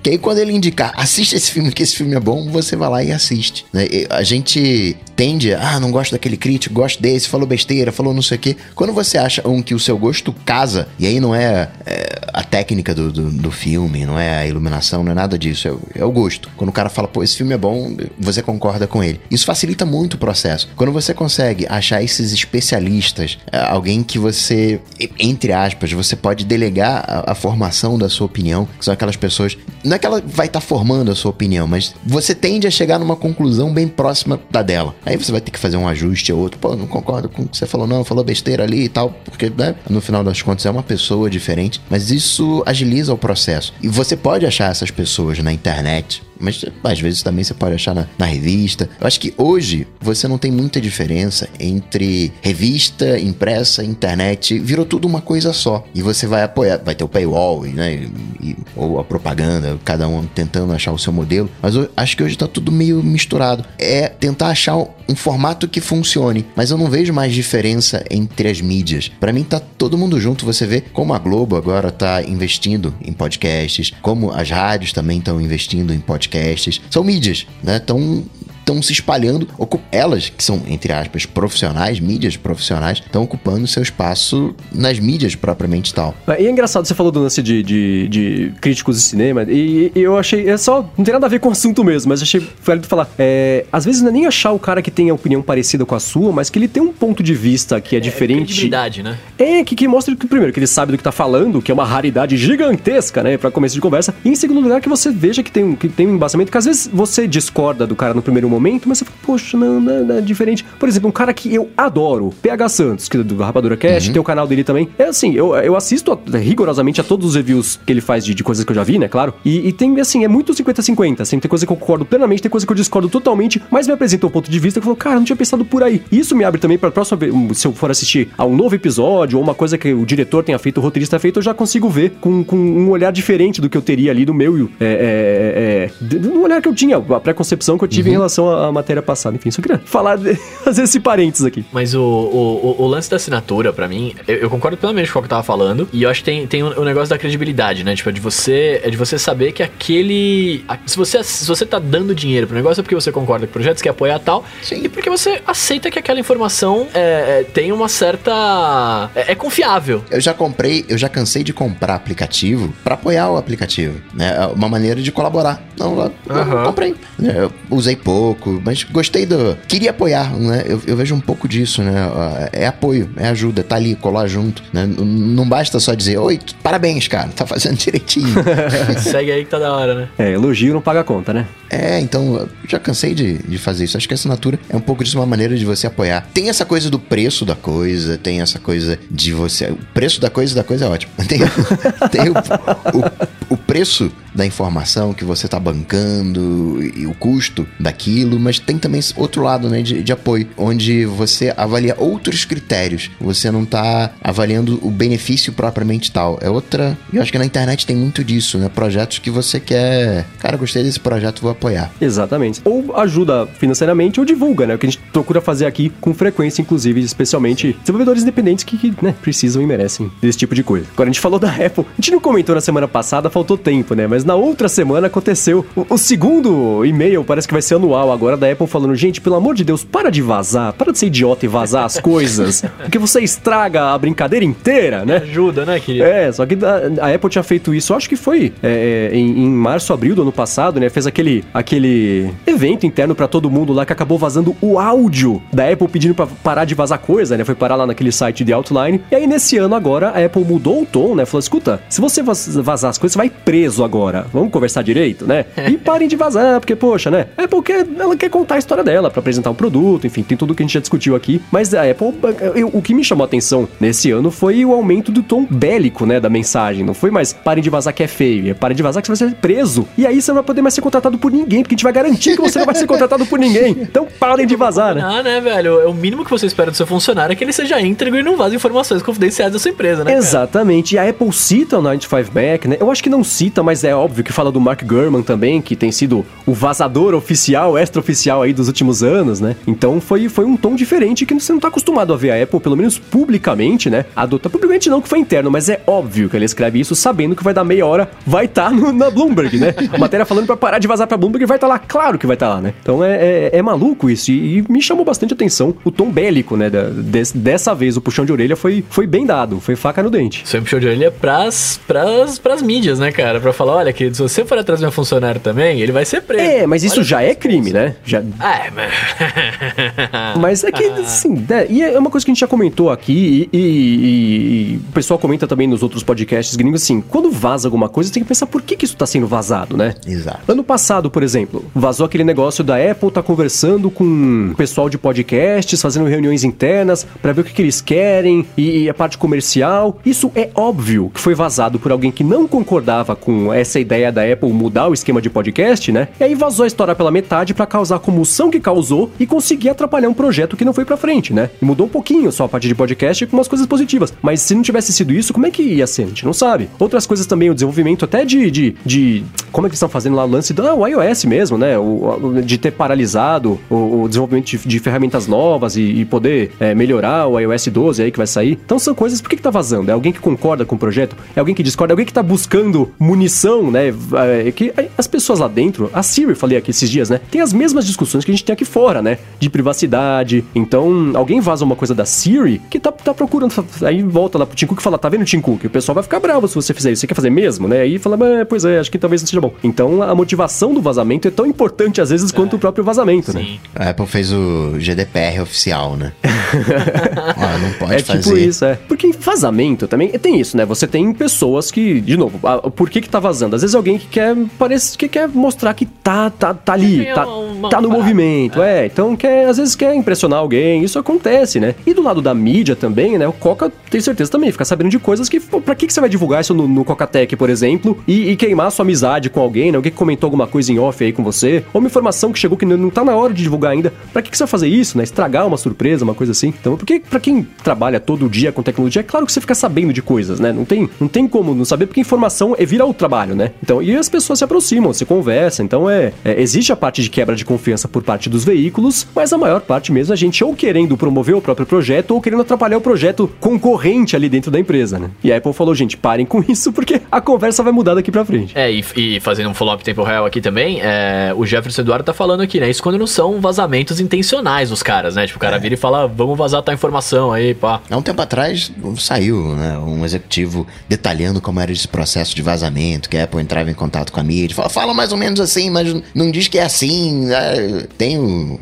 Que aí quando ele indicar, assiste esse filme, que esse filme é bom, você vai lá e assiste. Né? A gente tende, a, ah, não gosto daquele crítico, gosto desse, falou besteira, falou não sei o quê. Quando você acha um que o seu gosto casa, e aí não é, é a técnica do, do, do, filme, não é a iluminação, não é nada disso, é o, é o gosto. Quando o cara fala, pô, esse filme é bom, você concorda com ele. Isso facilita muito o processo. Quando você consegue achar esses especialistas, é, alguém que você, entre aspas, você pode delegar a, a formação da sua opinião, que são aquelas pessoas. Não é que ela vai estar tá formando a sua opinião, mas você tende a chegar numa conclusão bem próxima da dela. Aí você vai ter que fazer um ajuste ou outro. Pô, não concordo com o que você falou, não, falou besteira ali e tal, porque né, no final das contas é uma pessoa diferente, mas isso agiliza o processo. E você pode achar essas pessoas na internet, mas às vezes também você pode achar na, na, revista. Eu acho que hoje você não tem muita diferença entre revista, impressa, internet. Virou tudo uma coisa só. E você vai apoiar, vai ter o paywall, né? E, ou a propaganda, cada um tentando achar o seu modelo. Mas eu acho que hoje tá tudo meio misturado. É tentar achar um formato que funcione. Mas eu não vejo mais diferença entre as mídias. Para mim tá todo mundo junto. Você vê como a Globo agora tá investindo em podcasts, como as rádios também estão investindo em podcasts podcasts, são mídias, né? Estão estão se espalhando, elas, que são, entre aspas, profissionais, mídias profissionais, estão ocupando seu espaço nas mídias propriamente tal. E é engraçado, você falou do lance de, de, de críticos de cinema, e, e, eu achei, é só, não tem nada a ver com o assunto mesmo, mas achei válido falar, é, às vezes não é nem achar o cara que tem a opinião parecida com a sua, mas que ele tem um ponto de vista que é, é diferente. né? É, que, que mostra que, primeiro, que ele sabe do que tá falando, que é uma raridade gigantesca, né, pra começo de conversa, e em segundo lugar, que você veja que tem, que tem um embasamento, que às vezes você discorda do cara no primeiro momento, momento, mas você fala, poxa, não, não, não, é diferente. Por exemplo, um cara que eu adoro, PH Santos, que é do Rapadura Cast, uhum. tem o canal dele também. É assim, eu, eu assisto a, rigorosamente a todos os reviews que ele faz de, de coisas que eu já vi, né, claro. E, e tem, assim, é muito 50-50. Assim, tem coisa que eu concordo plenamente, tem coisa que eu discordo totalmente, mas me apresentou um ponto de vista que falou, cara, não tinha pensado por aí. Isso me abre também pra próxima vez, se eu for assistir a um novo episódio ou uma coisa que o diretor tenha feito, o roteirista feito, eu já consigo ver com, com um olhar diferente do que eu teria ali no meu, é, é, é, no olhar que eu tinha, a preconcepção que eu tive uhum. em relação à matéria passada. Enfim, só queria falar, de, fazer esse parênteses aqui. Mas o, o, o lance da assinatura, para mim, eu, eu, concordo plenamente com o que eu tava falando. E eu acho que tem, tem o um, um negócio da credibilidade, né? Tipo, é de você, é de você saber que aquele. Se você, se você tá dando dinheiro pro negócio, é porque você concorda com projetos, quer apoiar tal. Sim. E porque você aceita que aquela informação é, é, tem uma certa. É, é, confiável. Eu já comprei, eu já cansei de comprar aplicativo para apoiar o aplicativo. Né? É uma maneira de colaborar. Não, eu, uhum. eu comprei. Eu usei pouco, mas gostei do. Queria apoiar, né? Eu, eu, vejo um pouco disso, né? É apoio, é ajuda, tá ali, colar junto, né? Não basta só dizer, oi, parabéns, cara, tá fazendo direitinho. Segue aí que tá da hora, né? É, elogio não paga conta, né? É, então, já cansei de, de fazer isso. Acho que a assinatura é um pouco disso, uma maneira de você apoiar. Tem essa coisa do preço da coisa, tem essa coisa de você. O preço da coisa da coisa é ótimo. Tem, tem o, o, o preço da informação que você está bancando e o custo daquilo, mas tem também outro lado né, de, de apoio, onde você avalia outros critérios. Você não está avaliando o benefício propriamente tal. É outra. Eu acho que na internet tem muito disso, né? Projetos que você quer. Cara, gostei desse projeto, vou apoiar. Exatamente. Ou ajuda financeiramente ou divulga, né? O que a gente procura fazer aqui com frequência, inclusive, especialmente desenvolvedores independentes que, que né, precisam e merecem desse tipo de coisa. Agora, a gente falou da Apple. A gente não comentou na semana passada, faltou tempo, né? Mas na outra semana aconteceu o, o segundo e-mail, parece que vai ser anual agora, da Apple falando: gente, pelo amor de Deus, para de vazar, para de ser idiota e vazar as coisas, porque você estraga a brincadeira inteira, né? Ajuda, né, querido? É, só que a, a Apple tinha feito isso, acho que foi é, é, em, em, março, abril do ano passado, né? Fez aquele, aquele evento interno para todo mundo lá que acabou vazando o áudio da Apple pedindo para parar de vazar coisa, né? Foi parar lá naquele site de Outline. E aí, nesse ano agora, a Apple mudou o tom, né? Falou: escuta, se você vazar as coisas, você vai preso agora vamos conversar direito, né? E parem de vazar, porque, poxa, né? Apple quer, ela quer contar a história dela para apresentar um produto, enfim, tem tudo que a gente já discutiu aqui. Mas a Apple, eu, o que me chamou a atenção nesse ano foi o aumento do tom bélico, né, da mensagem. Não foi mais parem de vazar que é feio, é parem de vazar que você vai ser preso. E aí você não vai poder mais ser contratado por ninguém, porque a gente vai garantir que você não vai ser contratado por ninguém. Então parem de vazar, né? Ah, né, velho? É o mínimo que você espera do seu funcionário é que ele seja íntegro e não vaze informações confidenciais da sua empresa, né? Exatamente. Cara? E a Apple cita o 95 Mac, né? Eu acho que não cita, mas é óbvio, que fala do Mark Gurman também, que tem sido o vazador oficial, extra-oficial aí dos últimos anos, né? Então foi, foi um tom diferente que você não tá acostumado a ver a Apple, pelo menos publicamente, né? Adotar publicamente não, que foi interno, mas é óbvio que ele escreve isso sabendo que vai dar meia hora, vai estar tá na Bloomberg, né? A matéria falando para parar de vazar pra Bloomberg vai estar tá lá, claro que vai estar tá lá, né? Então é, é, é, maluco isso e, e, me chamou bastante atenção o tom bélico, né? Dessa vez o puxão de orelha foi, foi bem dado, foi faca no dente. Um puxão de orelha pras, pras, pras mídias, né, cara? Pra falar, olha, que se você for atrás de um funcionário também, ele vai ser preso. É, mas isso olha já é crime, né? Já... Ah, é, mas... mas é que, assim, né? e é uma coisa que a gente já comentou aqui e, e, e, o pessoal comenta também nos outros podcasts gringos, assim, quando vaza alguma coisa, tem que pensar por que, que isso tá sendo vazado, né? Exato. Ano passado, por exemplo, vazou aquele negócio da Apple tá conversando com o pessoal de podcasts, fazendo reuniões internas para ver o que, que eles querem e, e a parte comercial. Isso é óbvio que foi vazado por alguém que não concordava com essa ideia da Apple mudar o esquema de podcast, né? E aí vazou a história pela metade para causar a comoção que causou e conseguir atrapalhar um projeto que não foi para frente, né? E mudou um pouquinho só a parte de podcast com umas coisas positivas. Mas se não tivesse sido isso, como é que ia ser? A gente não sabe. Outras coisas também, o desenvolvimento até de. de, de como é que eles estão fazendo lá o lance do ah, iOS mesmo, né? O, de ter paralisado o, o desenvolvimento de, de, ferramentas novas e, e poder é, melhorar o iOS 12 aí que vai sair. Então são coisas. Por que, que tá vazando? É alguém que concorda com o projeto? É alguém que discorda? É alguém que tá buscando munição, né? É, que as pessoas lá dentro, a Siri, falei aqui esses dias, né? Tem as mesmas discussões que a gente tem aqui fora, né? De privacidade. Então, alguém vaza uma coisa da Siri que tá, tá procurando. Aí volta lá pro Tim Cook e fala: tá vendo, Tim Cook? O pessoal vai ficar bravo se você fizer isso. Você quer fazer mesmo, né? Aí fala: pois é, acho que talvez não seja bom. Então, a motivação do vazamento é tão importante às vezes é. quanto o próprio vazamento, né? Sim. né? A Apple fez o GDPR oficial, né? não pode é tipo fazer. É tipo isso, é. Porque vazamento também tem isso, né? Você tem pessoas que, de novo, por que que tá vazando? Às vezes alguém que quer, parece que quer mostrar que tá, tá, tá ali, tá, tá no movimento, é. é. Então, quer, às vezes quer impressionar alguém, isso acontece, né? E do lado da mídia também, né? O Coca tem certeza também, fica sabendo de coisas que, pra que que você vai divulgar isso no, no Coca-Tech, por exemplo, e, e, queimar sua amizade com alguém, né? Alguém que comentou alguma coisa em off aí com você, ou uma informação que chegou que não tá na hora de divulgar ainda. Pra que que você vai fazer isso, né? Estragar uma surpresa, uma coisa assim. Então, porque pra quem trabalha todo dia com tecnologia, é claro que você fica sabendo de coisas, né? Não tem, não tem como não saber, porque informação é vira o trabalho, né? Então, e as pessoas se aproximam, se conversam. Então, é, é, existe a parte de quebra de confiança por parte dos veículos, mas a maior parte mesmo é a gente ou querendo promover o próprio projeto ou querendo atrapalhar o projeto concorrente ali dentro da empresa, né? E a Apple falou, gente, parem com isso, porque a conversa vai mudar daqui pra frente. É, e, e fazendo um follow-up tempo real aqui também, é, o Jefferson Eduardo tá falando aqui, né? Isso quando não são vazamentos intencionais dos caras, né? Tipo, o cara é. vira e fala, vamos vazar tua informação aí, pá. Há um tempo atrás saiu, né, um executivo detalhando como era esse processo de vazamento, que a Apple entrava em contato com a mídia, fala, fala mais ou menos assim, mas não diz que é assim, né? tem o,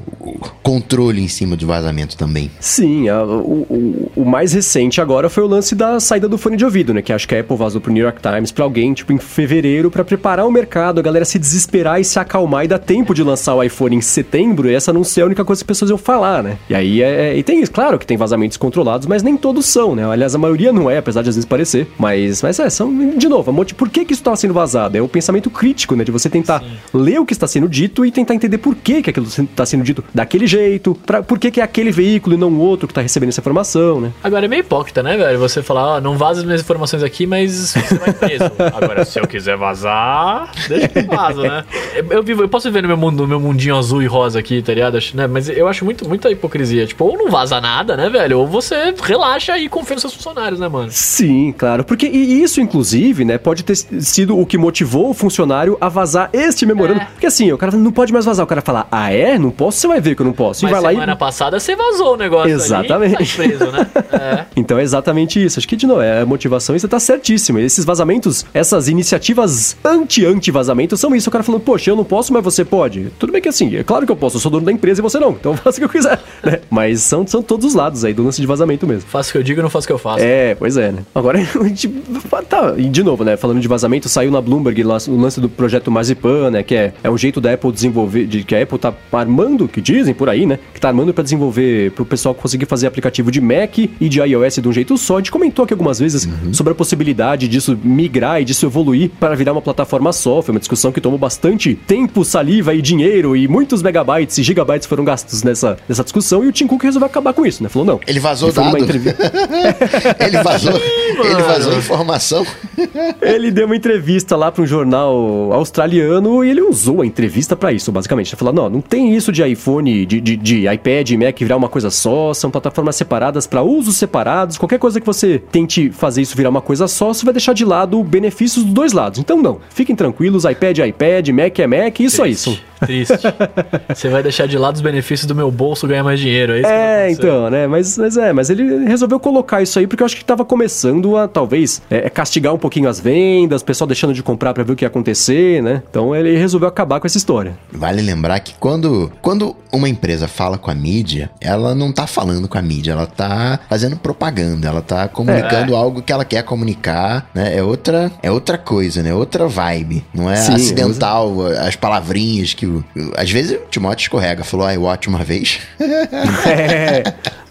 controle em cima de vazamento também. Sim, a, o, o, o, mais recente agora foi o lance da saída do fone de ouvido, né, que acho que a Apple vazou pro New York Times pra alguém, tipo, em fevereiro, para preparar o mercado, a galera se desesperar e se acalmar e dar tempo de lançar o iPhone em setembro, e essa não ser a única coisa que as pessoas iam falar, né? E aí, é, é, e tem, claro que tem vazamentos controlados, mas nem todos são, né? Aliás, a maioria não é, apesar de às vezes parecer, mas, mas é, são, de novo, por que que isso está sendo vazado? É o pensamento crítico, né? De você tentar Sim. ler o que está sendo dito e tentar entender por que que aquilo está sendo dito daquele jeito, pra, por que que é aquele veículo e não o outro que está recebendo essa informação, né? Agora é meio hipócrita, né, velho? Você falar, ó, não vaza as minhas informações aqui, mas você vai preso. Agora, se eu quiser vazar, deixa que vaza, né? Eu, vivo, eu posso viver no meu mundo, no meu mundinho azul e rosa aqui, tá ligado? Né? Mas eu acho muito, muita hipocrisia. Tipo, ou não vaza nada, né, velho? Ou você relaxa e confia nos seus funcionários, né, mano? Sim, claro. Porque e isso, inclusive, né, pode ter sido o que motivou o funcionário a vazar este memorando. É. Porque assim, o cara não pode mais vazar. O cara fala, ah, é? Não posso? Você vai ver que eu não posso. Mas e vai lá e... semana passada você vazou o negócio Exatamente. Ali, tá preso, né? É. então é exatamente isso. Acho que, de novo, é a motivação e você tá certíssimo. Esses vazamentos, essas iniciativas anti-anti-vazamento são isso. O cara falando, poxa, eu não posso, mas você pode. Tudo bem que assim, é claro que eu posso, eu sou dono da empresa e você não. Então eu faço o que eu quiser, né? Mas são, são todos os lados aí do lance de vazamento mesmo. Faço o que eu digo e não faço o que eu faço. É, pois é, né? Agora, a gente... Tá, e de novo, né? Falando de vazamento, saiu na Bloomberg o lance do projeto Marzipan, né? Que é, é um jeito da Apple desenvolver, de, que a Apple tá armando, que dizem por aí, né? Que tá armando para desenvolver, pro pessoal conseguir fazer aplicativo de Mac e de iOS de um jeito só. A gente comentou aqui algumas vezes uhum. sobre a possibilidade disso migrar e disso evoluir para virar uma plataforma só. Foi uma discussão que tomou bastante tempo, saliva e dinheiro e muitos megabytes e gigabytes foram gastos nessa, nessa discussão e o Tim Cook resolveu acabar com isso, né? Falou, não. Ele vazou ele dado. ele vazou, ele vazou informação. ele deu uma entrevista entrevista lá para um jornal australiano e ele usou a entrevista para isso, basicamente. Ele falou: não, não tem isso de iPhone, de, de, de iPad e Mac virar uma coisa só, são plataformas separadas para usos separados. Qualquer coisa que você tente fazer isso virar uma coisa só, você vai deixar de lado benefícios dos dois lados. Então, não, fiquem tranquilos: iPad é iPad, Mac é Mac, isso é isso. Triste. Você vai deixar de lado os benefícios do meu bolso ganhar mais dinheiro, é isso? É, então, né? Mas, mas é, mas ele resolveu colocar isso aí porque eu acho que tava começando a, talvez, é, castigar um pouquinho as vendas, o pessoal deixando de comprar para ver o que ia acontecer, né? Então ele resolveu acabar com essa história. Vale lembrar que quando, quando uma empresa fala com a mídia, ela não tá falando com a mídia, ela tá fazendo propaganda, ela tá comunicando é. algo que ela quer comunicar, né? É outra, é outra coisa, né? Outra vibe. Não é Sim, acidental as palavrinhas que às vezes o Timóteo escorrega, falou iWatch uma vez. é,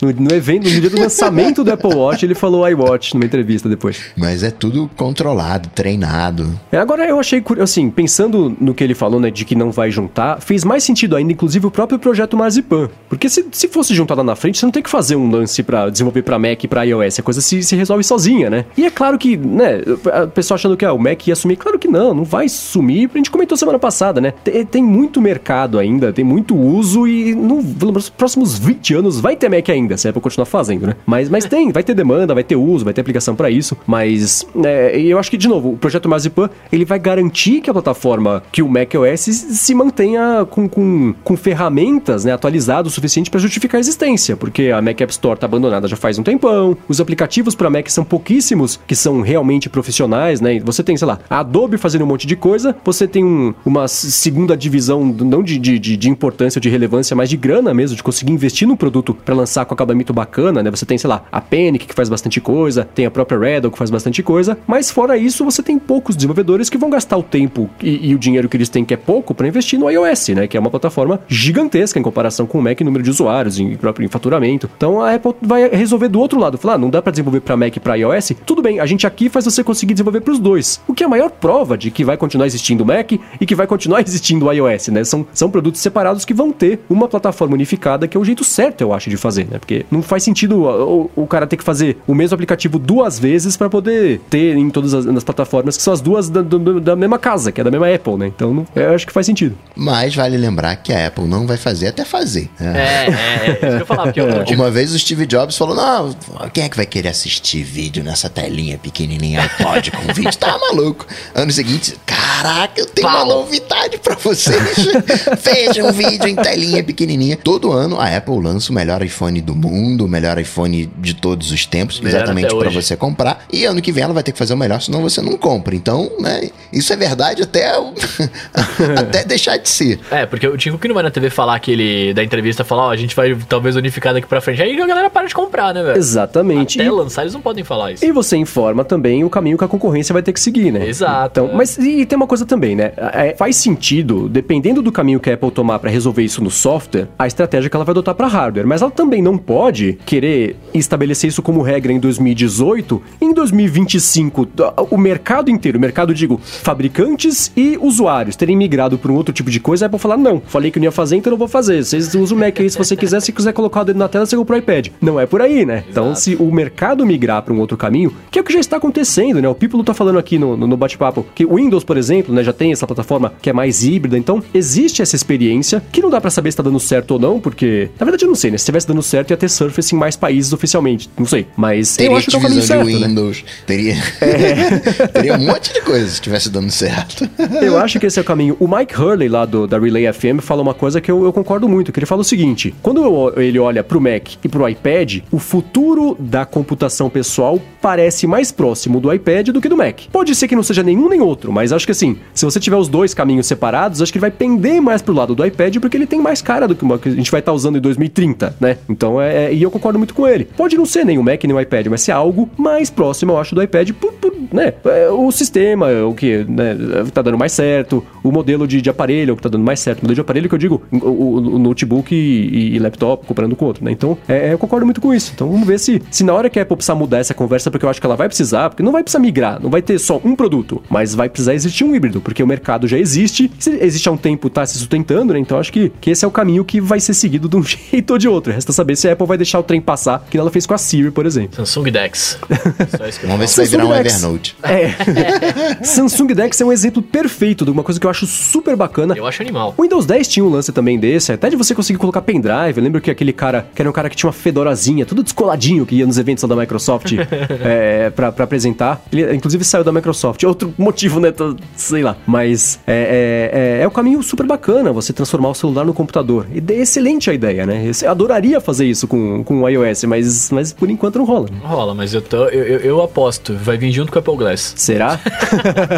no, no, evento, no dia do lançamento do Apple Watch, ele falou iWatch numa entrevista depois. Mas é tudo controlado, treinado. É, agora eu achei, assim, pensando no que ele falou, né, de que não vai juntar, fez mais sentido ainda, inclusive, o próprio projeto Marzipan. Porque se, se fosse juntar lá na frente, você não tem que fazer um lance para desenvolver para Mac e para iOS, a coisa se, se resolve sozinha, né? E é claro que, né, a pessoa achando que ah, o Mac ia sumir, claro que não, não vai sumir, a gente comentou semana passada, né? Tem, tem muito mercado ainda, tem muito uso e no, nos próximos 20 anos vai ter Mac ainda, se a Apple continuar fazendo, né? Mas, mas tem, vai ter demanda, vai ter uso, vai ter aplicação para isso, mas é, eu acho que, de novo, o projeto Marzipan, ele vai garantir que a plataforma, que o macOS se mantenha com, com, com ferramentas né, atualizadas o suficiente para justificar a existência, porque a Mac App Store tá abandonada já faz um tempão, os aplicativos para Mac são pouquíssimos que são realmente profissionais, né? Você tem, sei lá, a Adobe fazendo um monte de coisa, você tem um, uma segunda divisão não de, de, de, importância ou de relevância, mas de grana mesmo, de conseguir investir no produto para lançar com acabamento bacana, né? Você tem, sei lá, a Panic que faz bastante coisa, tem a própria Redel que faz bastante coisa, mas fora isso, você tem poucos desenvolvedores que vão gastar o tempo e, e o dinheiro que eles têm, que é pouco, para investir no iOS, né? Que é uma plataforma gigantesca em comparação com o Mac em número de usuários, em próprio em faturamento. Então a Apple vai resolver do outro lado, falar, ah, não dá para desenvolver para Mac e para iOS? Tudo bem, a gente aqui faz você conseguir desenvolver para os dois. O que é a maior prova de que vai continuar existindo o Mac e que vai continuar existindo o iOS, né? São, são produtos separados que vão ter uma plataforma unificada, que é o jeito certo, eu acho, de fazer, né? Porque não faz sentido o, o cara ter que fazer o mesmo aplicativo duas vezes para poder ter em todas as, as plataformas, que são as duas da, do, da, mesma casa, que é da mesma Apple, né? Então não, eu acho que faz sentido. Mas vale lembrar que a Apple não vai fazer até fazer. Né? É, é, é, isso que eu falava. Porque eu, eu, Uma vez o Steve Jobs falou: não, quem é que vai querer assistir vídeo nessa telinha pequenininha iPod com vídeo? Tá maluco. Ano seguinte, caraca, eu tenho Pau. uma novidade para vocês. Veja um vídeo em telinha pequenininha. Todo ano a Apple lança o melhor iPhone do mundo, o melhor iPhone de todos os tempos, melhor exatamente para você comprar. E ano que vem ela vai ter que fazer o melhor, senão você não compra. Então, né, isso é verdade até, até deixar de ser. É, porque o Tico que não vai na TV falar que ele, da entrevista, falar, ó, oh, a gente vai talvez unificar daqui pra frente. Aí a galera para de comprar, né, velho? Exatamente. Até e... lançar eles não podem falar isso. E você informa também o caminho que a concorrência vai ter que seguir, né? Exato. Então, é. Mas e tem uma coisa também, né? É, faz sentido, dependendo do caminho que a Apple tomar para resolver isso no software, a estratégia que ela vai adotar para hardware. Mas ela também não pode querer estabelecer isso como regra em 2018, em 2025 o mercado inteiro, o mercado digo, fabricantes e usuários terem migrado para um outro tipo de coisa, a Apple falar não, falei que não ia fazer, então não vou fazer. Vocês usam o Mac aí se você quiser, se quiser colocar o dedo na tela, você compra o iPad. Não é por aí, né? Então, Exato. Então, se o mercado migrar para um outro caminho, que é o que já está acontecendo, né? O Pípolo tá falando aqui no, no bate-papo que o Windows, por exemplo, né, já tem essa plataforma que é mais híbrida, então existe essa experiência que não dá para saber se tá dando certo ou não, porque na verdade eu não sei, né? Se tivesse dando certo ia ter Surface em mais países oficialmente, não sei, mas teria eu acho que é o caminho certo, né? Windows, né? teria é. teria um monte de coisa se tivesse dando certo. eu acho que esse é o caminho. O Mike Hurley lá do, da Relay FM fala uma coisa que eu, eu concordo muito, que ele fala o seguinte: quando eu, ele olha pro Mac e pro iPad, o futuro da computação pessoal parece mais próximo do iPad do que do Mac. Pode ser que não seja nenhum nem outro, mas acho que assim, se você tiver os dois caminhos separados, acho que ele vai pender mais pro lado do iPad porque ele tem mais cara do que o que a gente vai estar tá usando em 2030, né? Então é, é, E eu concordo muito com ele. Pode não ser nem o Mac nem o iPad, mas ser algo mais próximo, eu acho, do iPad, por, por, né? É, o sistema, o que né, tá dando mais certo, o modelo de, de aparelho, o que tá dando mais certo. O modelo de aparelho que eu digo, o, o, o notebook e, e, laptop, comparando com outro, né? Então, é, é, eu concordo muito com isso. Então vamos ver se, se na hora que a Apple precisar mudar essa conversa, porque eu acho que ela vai precisar, porque não vai precisar migrar, não vai ter só um produto, mas vai precisar existir um híbrido, porque o mercado já existe, existe há um tempo, tá se sustentando, né? Então acho que, que esse é o caminho que vai ser seguido de um jeito ou de outro. Resta saber se a Apple vai deixar o trem passar, que ela fez com a Siri, por exemplo. Samsung Dex. Só isso que eu Vamos ver se vai virar um Samsung Dex. Evernote. É. Samsung Dex é um exemplo perfeito de uma coisa que eu acho super bacana. Eu acho animal. O Windows 10 tinha um lance também desse, até de você conseguir colocar pendrive. Eu lembro que aquele cara, que era um cara que tinha uma fedorazinha, tudo descoladinho, que ia nos eventos da Microsoft é, pra, pra apresentar. Ele, inclusive, saiu da Microsoft. Outro motivo, né? tô- sei lá. Mas é, é, é, é um caminho super bacana você transformar o celular no computador. E é excelente a ideia, né? Eu adoraria fazer isso com, com o iOS, mas, mas por enquanto não rola. Rola, mas eu, tô, eu, eu, eu aposto. Vai vir junto com o Apple Glass. Será?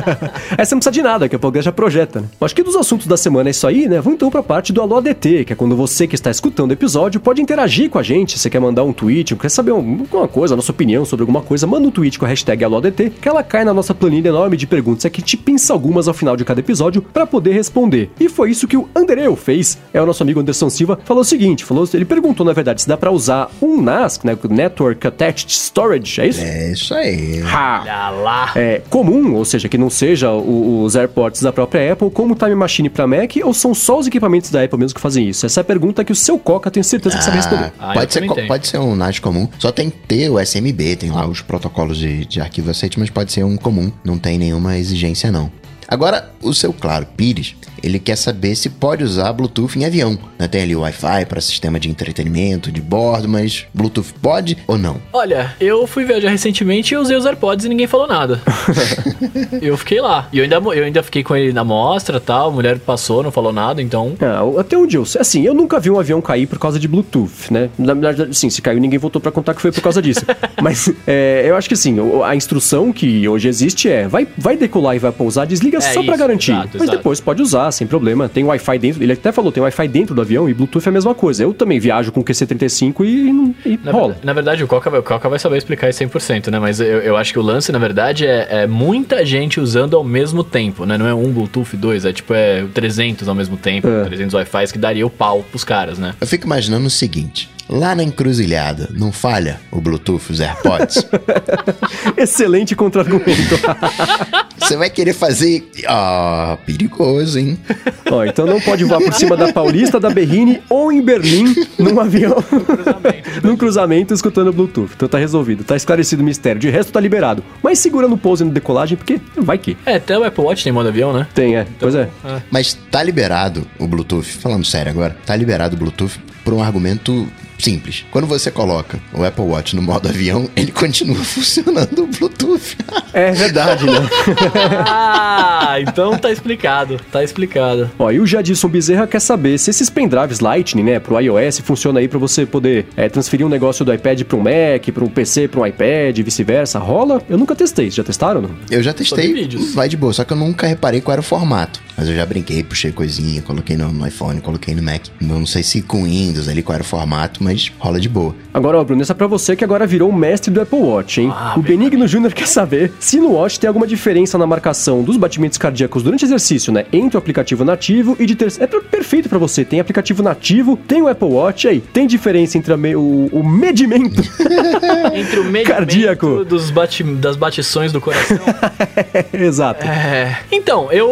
Essa não precisa de nada, que a Progress já projeta, né? Acho que dos assuntos da semana é isso aí, né? Vamos então pra parte do Alô ADT, que é quando você que está escutando o episódio pode interagir com a gente. Você quer mandar um tweet, quer saber um- alguma coisa, a nossa opinião sobre alguma coisa, manda um tweet com a hashtag Alô ADT, que ela cai na nossa planilha enorme de perguntas. É que te pinça algumas ao final de cada episódio pra poder responder. E foi isso que o Andereu fez. É o nosso amigo Anderson Silva, falou o seguinte, falou, ele perguntou, na verdade, se dá pra usar um NAS, né? Network Attached Storage, é isso? É isso aí. Ha! Olha lá. é, comum, ou seja, que não seja o- os AirPods da própria Apple, como Time Machine para Mac, ou são só os equipamentos da Apple mesmo que fazem isso? Essa é a pergunta que o seu Coca tem certeza que sabe responder. Ah, pode, ser, co- pode ser um NAS comum. Só tem que ter o SMB, tem lá os protocolos de, de arquivo aceite, mas pode ser um comum. Não tem nenhuma exigência, não. Agora, o seu Claro Pires, ele quer saber se pode usar Bluetooth em avião. né? Tem ali o Wi-Fi para sistema de entretenimento de bordo, mas Bluetooth pode ou não? Olha, eu fui viajar recentemente e usei os AirPods e ninguém falou nada. eu fiquei lá. E eu ainda, eu ainda fiquei com ele na mostra tal. A mulher passou, não falou nada, então. Ah, até onde eu sei, assim, eu nunca vi um avião cair por causa de Bluetooth, né? Na verdade, sim, se caiu ninguém voltou pra contar que foi por causa disso. Mas é, eu acho que assim, o- a instrução que hoje existe é, vai, vai decolar e vai pousar, desliga É só pra isso, garantir. exato, Mas exato. depois pode usar, sem problema. Tem Wi-Fi dentro, ele até falou, tem Wi-Fi dentro do avião e Bluetooth é a mesma coisa. Eu também viajo com QC35 e, não- e Na, rola. ver- na verdade, o Coca, vai- o Coca vai saber explicar isso 100%, né? Mas eu, eu acho que o lance, na verdade, é, é muita gente usando ao mesmo tempo, né? Não é um Bluetooth, dois, é tipo é 300 ao mesmo tempo, É. 300 Wi-Fi que daria o pau pros caras, né? Eu fico imaginando o seguinte: lá na encruzilhada, não falha o Bluetooth, os AirPods? Excelente contra-argumento. Você vai querer fazer. Ah, perigoso, hein? Ó, então não pode voar por cima da Paulista, da Berrine ou em Berlim num avião. num cruzamento escutando Bluetooth. Então tá resolvido, tá esclarecido o mistério. De resto tá liberado. Mas segura no pouso e no decolagem, porque vai que. É, até o Apple Watch tem modo avião, né? Tem, é. Pois é. Mas tá liberado o Bluetooth, falando sério agora, tá liberado o Bluetooth por um argumento simples. Quando você coloca o Apple Watch no modo avião, ele continua funcionando o Bluetooth. É verdade, né? Ah, então tá explicado, tá explicado. Ó, e o Jadson Bezerra quer saber se esses pendrives Lightning, né, pro iOS, funciona aí pra você poder é, transferir um negócio do iPad pra um Mac, pra um PC pra um iPad, e vice-versa. Rola? Eu nunca testei. Já testaram, não? Eu já testei, vídeos. vai de boa, só que eu nunca reparei qual era o formato. Mas eu já brinquei, puxei coisinha, coloquei no, no iPhone, coloquei no Mac. Não sei se com Windows ali qual era o formato, mas rola de boa. Agora, ó, Bruno, essa é pra você que agora virou o mestre do Apple Watch, hein? Ah, o Benigno Júnior quer saber se no Watch tem alguma diferença na marcação dos batimentos cardíacos durante o exercício, né? Entre o aplicativo nativo e de terceiro. É per- perfeito pra você. Tem aplicativo nativo, tem o Apple Watch aí. Tem diferença entre me- o, o medimento Entre o meio Cardíaco. dos bate, das batições do coração. Exato. É. Então, eu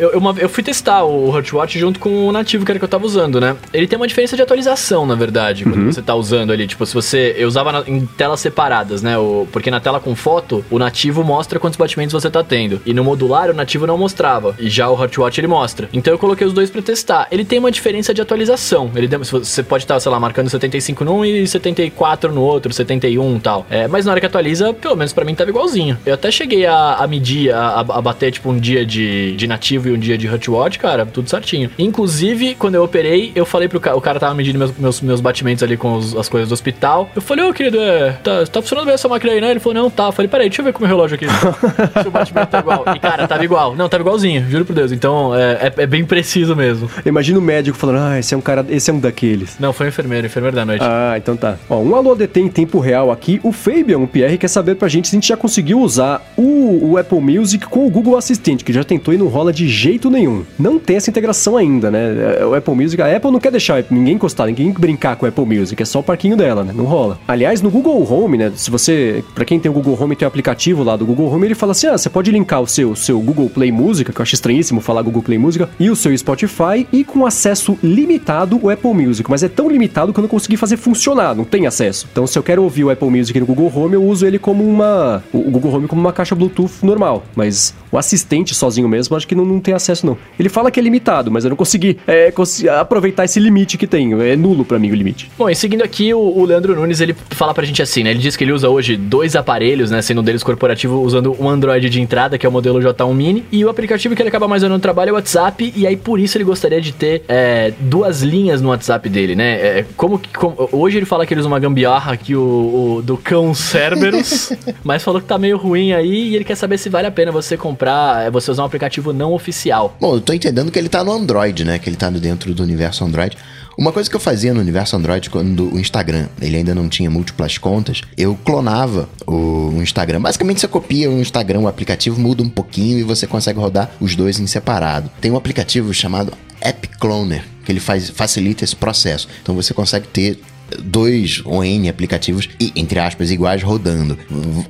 eu, eu, uma- eu fui testar o Watch junto com o nativo que era que eu tava usando, né? Ele tem uma diferença de atualização, na verdade, quando você tá usando ali. Tipo, se você. Eu usava na- em telas separadas, né? O, porque na tela com foto, o nativo mostra quantos batimentos você tá tendo. E no modular, o nativo não mostrava. E já o Watch ele mostra. Então eu coloquei os dois pra testar. Ele tem uma diferença de atualização. Ele você pode estar, sei lá, marcando 75 num e 74 no outro, 71 e tal. É, mas na hora que atualiza, pelo menos pra mim tava igualzinho. Eu até cheguei a, a medir, a, a bater tipo um dia de, de nativo e um dia de Watch, cara, tudo certinho. Inclusive, quando eu operei, eu falei pro cara, o cara tava medindo meus, meus, meus batimentos ali com os- as coisas do hospital. Eu falei, ô querido, é, tá, tá funcionando bem essa máquina aí, né? Ele falou, não, tá. Eu falei, peraí, deixa eu ver como é o relógio aqui. Se o batimento tá igual. E cara, tava igual. Não, tava igualzinho, juro por Deus. Então é, é, é bem preciso mesmo. Imagina o médico falando, ah, esse é um cara, esse é um daqueles. Não, foi o enfermeiro, enfermeiro da noite. Ah, então tá. Ó, um alô ADT em tempo real aqui. O Fabian, o Pierre, quer saber pra gente se a gente já conseguiu usar o, o Apple Music com o Google Assistente, que já tentou e não rola de jeito nenhum. Não tem essa integração ainda, né? É, O Apple Music, a Apple não quer deixar ninguém encostar, ninguém brincar com o Apple Music, é só o parquinho dela, né? Não rola. Aliás, no Google Home, né? Se você, pra quem tem o Google Home, tem o aplicativo lá do Google Home, ele fala assim: ah, você pode linkar o seu, seu Google Play Música, que eu acho estranhíssimo falar Google Play Música, e o seu Spotify e com acesso limitado o Apple Music, mas é tão limitado que eu não consegui fazer funcionar, não tem acesso. Então, se eu quero ouvir o Apple Music no Google Home, eu uso ele como uma. O Google Home como uma caixa Bluetooth normal. Mas o assistente sozinho mesmo, acho que não, não tem acesso, não. Ele fala que é limitado, mas eu não consegui, é, cons aproveitar esse limite que tem. É nulo para mim o limite. Bom, e seguindo aqui, o, o, Leandro Nunes, ele fala pra gente assim, né? Ele diz que ele usa hoje dois aparelhos, né? Sendo um deles corporativo, usando um Android de entrada, que é o modelo J1 Mini, e o aplicativo que ele acaba mais menos no trabalho é o WhatsApp, e aí por isso ele gostaria de ter é, duas linhas no WhatsApp dele, né? É, como que. Como, hoje ele fala que ele usa uma gambiarra aqui, o, o do cão Cerberus, mas falou que tá meio ruim aí, e ele quer saber se vale a pena você comprar, é, você usar um aplicativo não oficial. Bom, eu tô entendendo que ele tá no Android, né? Que ele tá dentro do universo Android. Uma coisa que eu fazia no universo Android quando o Instagram ele ainda não tinha múltiplas contas, eu clonava o Instagram. Basicamente você copia o Instagram, o aplicativo muda um pouquinho e você consegue rodar os dois em separado. Tem um aplicativo chamado App Cloner que ele faz, facilita esse processo. Então você consegue ter dois ou N aplicativos e, entre aspas, iguais rodando.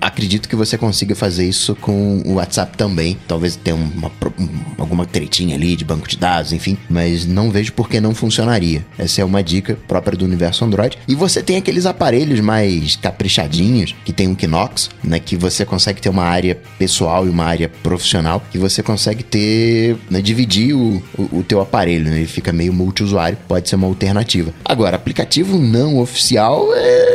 Acredito que você consiga fazer isso com o WhatsApp também. Talvez tenha uma, alguma tretinha ali de banco de dados, enfim, mas não vejo por que não funcionaria. Essa é uma dica própria do universo Android. E você tem aqueles aparelhos mais caprichadinhos, que tem um Kinox, né, que você consegue ter uma área pessoal e uma área profissional, que você consegue ter, né, dividir o, o, o teu aparelho, né, ele fica meio multiusuário, pode ser uma alternativa. Agora, aplicativo não oficial é,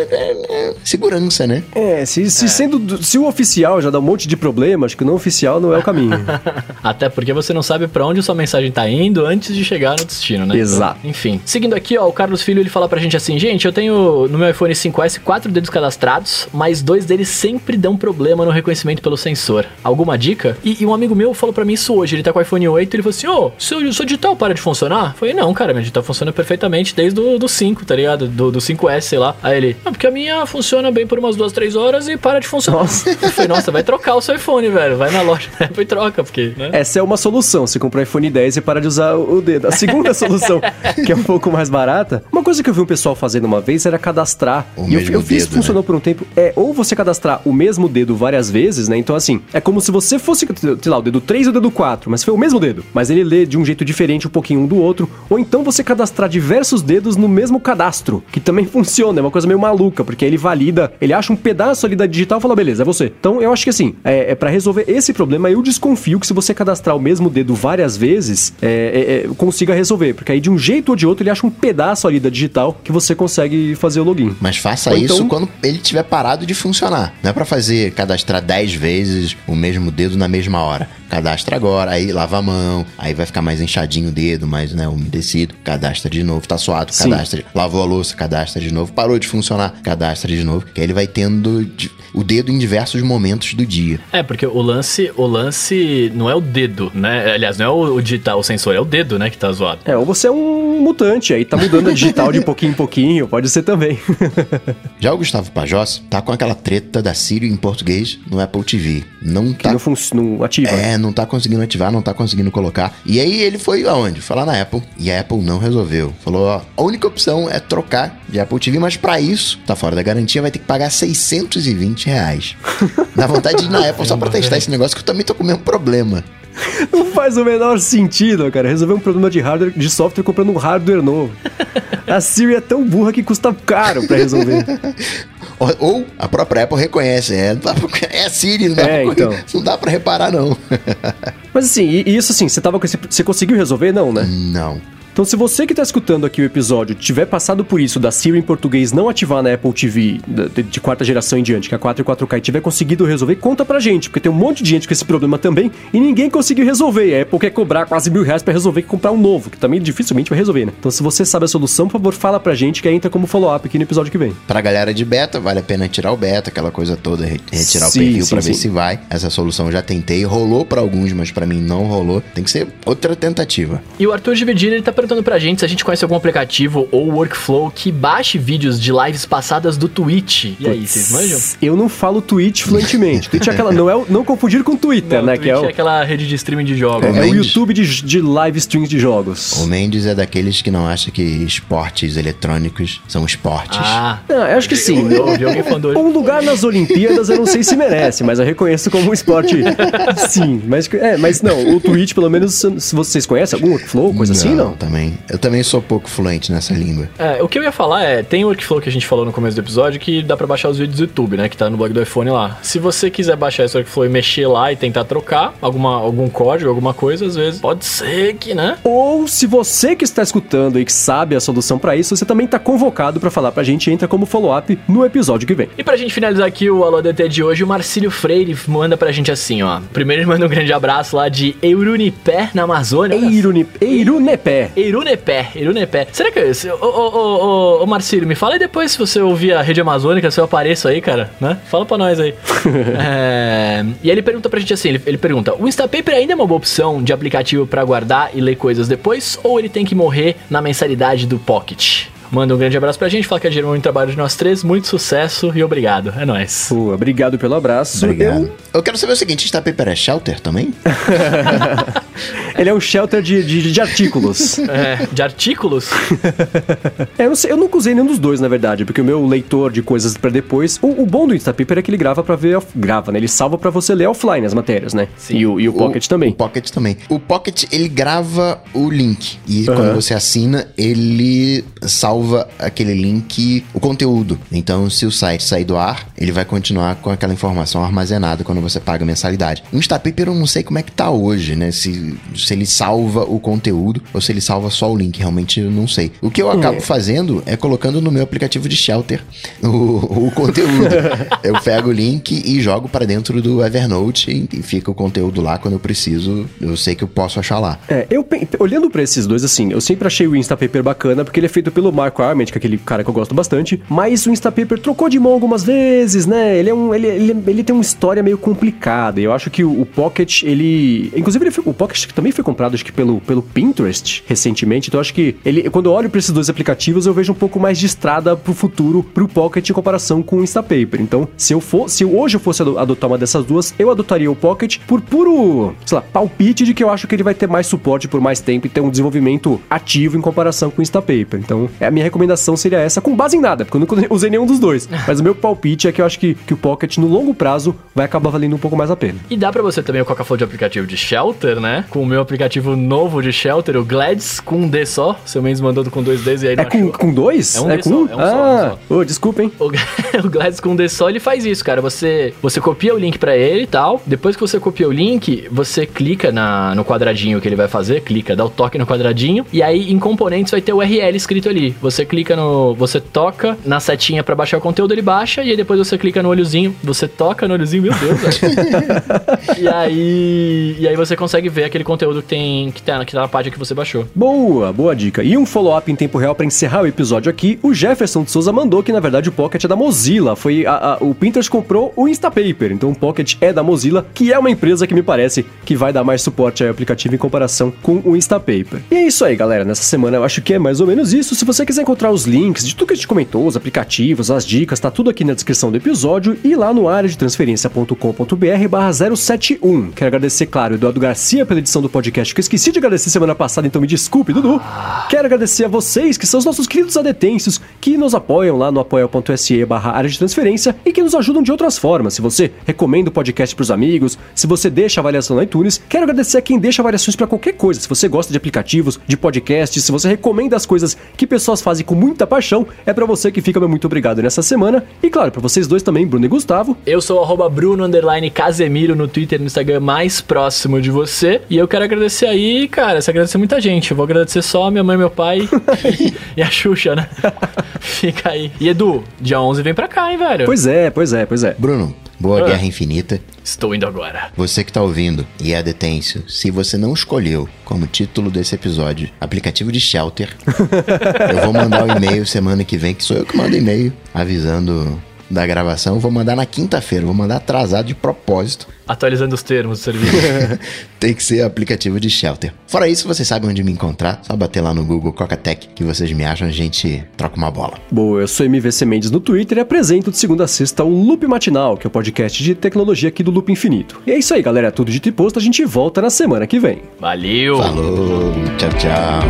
segurança, né? É, se, se é. sendo. Se o oficial já dá um monte de problema, acho que o não oficial não é o caminho. Até porque você não sabe para onde sua mensagem tá indo antes de chegar no destino, né? Exato. Então, enfim. Seguindo aqui, ó, o Carlos Filho ele fala pra gente assim: gente, eu tenho no meu iPhone 5S quatro dedos cadastrados, mas dois deles sempre dão problema no reconhecimento pelo sensor. Alguma dica? E, e um amigo meu falou para mim isso hoje. Ele tá com o iPhone 8 ele falou assim: ô, oh, seu, seu digital para de funcionar? Eu falei: não, cara, meu digital funciona perfeitamente desde o do 5, tá ligado? Do, do 5S, sei lá. Aí ele, ah, porque a minha funciona bem por umas duas, três horas e para de funcionar. Nossa. Eu falei, nossa, vai trocar o seu iPhone, velho. Vai na loja e troca, porque. Né? Essa é uma solução. Você compra o iPhone 10 e para de usar o dedo. A segunda solução, que é um pouco mais barata, uma coisa que eu vi um pessoal fazendo uma vez era cadastrar. O e eu, eu fiz, dedo, funcionou né? por um tempo. É, ou você cadastrar o mesmo dedo várias vezes, né? Então, assim, é como se você fosse, sei lá, o dedo 3 ou o dedo 4, mas foi o mesmo dedo. Mas ele lê de um jeito diferente um pouquinho um do outro. Ou então você cadastrar diversos dedos no mesmo cadastro, que também funciona. É uma coisa meio maluca, porque ele valida, ele acha um pedaço ali da digital e fala, beleza, é você. Então eu acho que assim, é, é para resolver esse problema, eu desconfio que se você cadastrar o mesmo dedo várias vezes, é, é, é, consiga resolver. Porque aí de um jeito ou de outro ele acha um pedaço ali da digital que você consegue fazer o login. Mas faça Ou isso então- quando ele tiver parado de funcionar. Não é pra fazer cadastrar 10 vezes o mesmo dedo na mesma hora. Cadastra agora, aí lava a mão, aí vai ficar mais inchadinho o dedo, mais né, umedecido. Cadastra de novo, tá suado, Sim. cadastra. Lavou a louça, cadastra de novo. Parou de funcionar, cadastra de novo. Que aí ele vai tendo de- o dedo em diversos momentos do dia. É, porque o lance, o lance não é o dedo, né? Aliás, não é o, o digital, o sensor, é o dedo, né, que tá zoado. É, ou você é um mutante, aí tá mudando a digital de pouquinho em pouquinho, pode ser também. Já o Gustavo Pajós tá com aquela treta da Siri em português no Apple TV. Não que tá não, não ativa. É, não tá conseguindo ativar, não tá conseguindo colocar. E aí ele foi aonde? Foi lá na Apple. E a Apple não resolveu. Falou, ó, a única opção é trocar de Apple TV, mas pra isso, tá fora da garantia, vai ter que pagar 620 reais. Dá vontade de ir na Apple só pra testar esse negócio, que eu também tô com o mesmo problema. Não faz o menor sentido, cara. Resolver um problema de hardware, de software comprando um hardware novo. A Siri é tão burra que custa caro pra resolver. Ou, ou a própria Apple reconhece, é, não dá pra- é a Siri, não dá, É, pra, então. não dá pra reparar, não. Mas assim, e, e isso assim, você tava com esse, você conseguiu resolver não, né? não. Então, se você que tá escutando aqui o episódio tiver passado por isso da Siri em português não ativar na Apple TV de, de quarta geração em diante, que é 4 e 4K, e tiver conseguido resolver, conta pra gente, porque tem um monte de gente com esse problema também e ninguém conseguiu resolver. A Apple quer cobrar quase mil reais pra resolver que comprar um novo, que também dificilmente vai resolver, né? Então, se você sabe a solução, por favor, fala pra gente que aí entra como follow-up aqui no episódio que vem. Pra galera de beta, vale a pena tirar o beta, aquela coisa toda, re- retirar Sim, o perfil sim, pra ver se vai. Essa solução eu já tentei, rolou pra alguns, mas pra mim não rolou. Tem que ser outra tentativa. E o Arthur de Virgínia, ele tá perguntando pra gente se a gente conhece algum aplicativo ou workflow que baixe vídeos de lives passadas do Twitch. E aí, vocês manjam? Eu não falo Twitch fluentemente. Twitch é aquela. Não, é, o- não confundir com Twitter, Não, né? Twitch Que é, o, é aquela rede de streaming de jogos. é o Mendes. YouTube de, de live streams de jogos. O Mendes é daqueles que não acha que esportes eletrônicos são esportes. Ah, Não, eu acho que sim. eu ouvi alguém falando hoje. Um lugar nas Olimpíadas eu não sei se merece, mas eu reconheço como um esporte. Sim, mas, é, mas não, o Twitch, pelo menos, se vocês conhecem algum workflow, coisa assim, não? Também também. Eu também sou pouco fluente nessa língua. É, o que eu ia falar é, tem o workflow que a gente falou no começo do episódio que dá pra baixar os vídeos do YouTube, né? Que tá no blog do iPhone lá. Se você quiser baixar esse workflow e mexer lá e tentar trocar alguma, algum código, alguma coisa, às vezes pode ser que, né? Ou se você que está escutando e que sabe a solução pra isso, você também tá convocado pra falar pra gente, entra como follow-up no episódio que vem. E pra gente finalizar aqui o Alô DT de hoje, o Marcílio Freire manda pra gente assim, ó. Primeiro ele manda um grande abraço lá de Eurunipé, na Amazônia. Eiruni, Eirunepé. Eirunepé, Eirunepé. Será que é isso? Ô, ô, ô, ô, Marcílio, me fala aí depois se você ouvir a rede amazônica, se eu apareço aí, cara, né? Fala pra nós aí. É, E aí ele pergunta pra gente assim, ele, ele pergunta, o Instapaper ainda é uma boa opção de aplicativo pra guardar e ler coisas depois, ou ele tem que morrer na mensalidade do Pocket? Manda um grande abraço pra gente, fala que admira muito o trabalho de nós três, muito sucesso e obrigado. É nóis. Pô, obrigado pelo abraço. Obrigado. Eu quero saber o seguinte, está Paper é shelter também? Eu- ele é um shelter de, de, de artículos. É, de artículos? É, eu, não sei, eu nunca usei nenhum dos dois, na verdade, porque o meu leitor de coisas pra depois. O, o bom do Instapaper é que ele grava pra ver. Grava, né? Ele salva pra você ler offline as matérias, né? Sim. E o, e o Pocket O também. Pocket também. O Pocket, ele grava o link. E quando você assina, ele salva aquele link, o conteúdo. Então, se o site sair do ar, ele vai continuar com aquela informação armazenada quando você paga a mensalidade. O Instapaper eu não sei como é que tá hoje, né? Se, se ele salva o conteúdo ou se ele salva só o link. Realmente eu não sei. O que eu acabo fazendo é colocando no meu aplicativo de Shelter o, o conteúdo. eu pego o link e jogo para dentro do Evernote e, e fica o conteúdo lá quando eu preciso. Eu sei que eu posso achar lá. É, eu olhando pra esses dois, assim, eu sempre achei o Instapaper bacana, porque ele é feito pelo Marco Arment, que é aquele cara que eu gosto bastante, mas o Instapaper trocou de mão algumas vezes, né? Ele é um. Ele, ele, ele tem uma história meio complicada. Eu acho que o, o Pocket, ele. Inclusive, ele foi- o Pocket também foi comprado, acho que pelo, pelo Pinterest recentemente. Então, acho que ele. Quando eu olho pra esses dois aplicativos, eu vejo um pouco mais de estrada pro futuro pro Pocket em comparação com o Instapaper. Então, se eu for, se hoje eu fosse ado- adotar uma dessas duas, eu adotaria o Pocket por puro, sei lá, palpite de que eu acho que ele vai ter mais suporte por mais tempo e ter um desenvolvimento ativo em comparação com o Instapaper. Então, é, a minha recomendação seria essa, com base em nada, porque eu nunca usei nenhum dos dois. Mas o meu palpite é que eu acho que, que o Pocket, no longo prazo, vai acabar valendo um pouco mais a pena. E dá pra você também o Coca falou de aplicativo de Shelter, né? Com o meu aplicativo novo de Shelter, o Glads, com um D só. Seu Mendes mandou com dois Ds e aí não É com, achou. com dois? É um D com só, é um só, ah, um ô, desculpa, hein? O, o Glads com um D só, ele faz isso, cara. Você, você copia o link pra ele e tal. Depois que você copia o link, você clica na, no quadradinho que ele vai fazer, clica, dá o toque no quadradinho. E aí, em componentes, vai ter o URL escrito ali. Você clica no. Você toca na setinha pra baixar o conteúdo, ele baixa. E aí depois você clica no olhozinho. Você toca no olhozinho, meu Deus, e aí. E aí você consegue ver aquele conteúdo que tem. que tá, que tá na página que você baixou. Boa, boa dica. E um follow-up em tempo real pra encerrar o episódio aqui. O Jefferson de Souza mandou que, na verdade, o Pocket é da Mozilla. Foi a- a- o Pinterest comprou o Instapaper. Então o Pocket é da Mozilla, que é uma empresa que me parece que vai dar mais suporte ao aplicativo em comparação com o Instapaper. E é isso aí, galera. Nessa semana eu acho que é mais ou menos isso. Se você quiser encontrar os links de tudo que a gente comentou, os aplicativos, as dicas, tá tudo aqui na descrição do episódio e lá no área de transferência.com.br barra 071. Quero agradecer, claro, Eduardo Garcia pela edição do podcast, que eu esqueci de agradecer semana passada, então me desculpe, Dudu. Quero agradecer a vocês, que são os nossos queridos adetêncios, que nos apoiam lá no apoia.se barra área de transferência e que nos ajudam de outras formas. Se você recomenda o podcast pros amigos, se você deixa avaliação no iTunes, quero agradecer a quem deixa avaliações pra qualquer coisa. Se você gosta de aplicativos, de podcasts, se você recomenda as coisas que pessoas fazem com muita paixão, é pra você que fica meu muito obrigado nessa semana. E claro, pra vocês dois também, Bruno e Gustavo. Eu sou o arroba Bruno underline Casemiro no Twitter e no Instagram mais próximo de você. E eu quero agradecer aí, cara, você agradecer muita gente. Eu vou agradecer só minha mãe, meu pai e a Xuxa, né? Fica aí. E Edu, dia 11 vem pra cá, hein, velho? Pois é, pois é, pois é. Bruno, boa Ah. guerra infinita. Estou indo agora. Você que tá ouvindo e é detêncio, se você não escolheu como título desse episódio aplicativo de shelter, eu vou mandar o e-mail semana que vem, que sou eu que mando e-mail avisando da gravação. Eu vou mandar na quinta-feira, vou mandar atrasado de propósito. Atualizando os termos do serviço. Tem que ser aplicativo de shelter. Fora isso, vocês sabem onde me encontrar. Só bater lá no Google Cocatec que vocês me acham, a gente troca uma bola. Boa, eu sou MVC Mendes no Twitter e apresento de segunda a sexta o Loop Matinal, que é o podcast de tecnologia aqui do Loop Infinito. E é isso aí, galera. Tudo dito e posto, a gente volta na semana que vem. Valeu! Falou, tchau, tchau.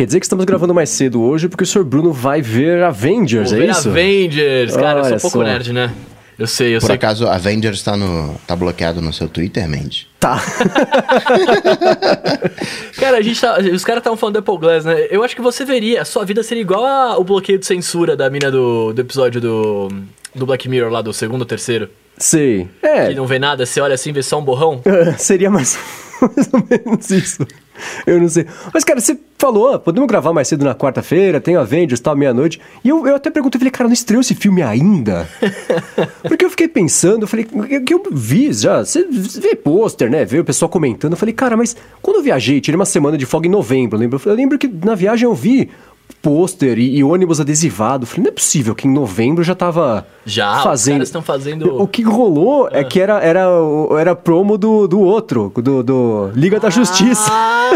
Quer dizer que estamos gravando mais cedo hoje porque o Sr. Bruno vai ver Avengers, Vou é ver isso? Avengers. Cara, eu sou Olha um pouco só. nerd, né? Eu sei, eu Por sei. acaso, Avengers tá, no, tá bloqueado no seu Twitter, Mendes? Tá. Cara, a gente tá, os caras estavam falando do Apple Glass, né? Eu acho que você veria, a sua vida seria igual a- o bloqueio de censura da mina do, do episódio do, do Black Mirror lá, do segundo ou terceiro. Sei. É, Que não vê nada, você olha assim, vê só um borrão. seria mais, mais ou menos isso. Eu não sei. Mas, cara, você falou, ah, podemos gravar mais cedo na quarta-feira, tem Avengers, tal, meia-noite. E eu, eu até perguntei, falei, cara, não estreou esse filme ainda? Porque eu fiquei pensando, eu falei, que que eu vi já, você vê pôster, né, vê o pessoal comentando. Eu falei, cara, mas quando eu viajei, tirei uma semana de folga em novembro, lembra? Eu lembro que na viagem eu vi pôster e, e ônibus adesivado. Falei, não é possível que em novembro já tava Já, fazendo. caras estão fazendo... O que rolou é que era, era, era promo do, do outro, do, do Liga da Justiça. Ah,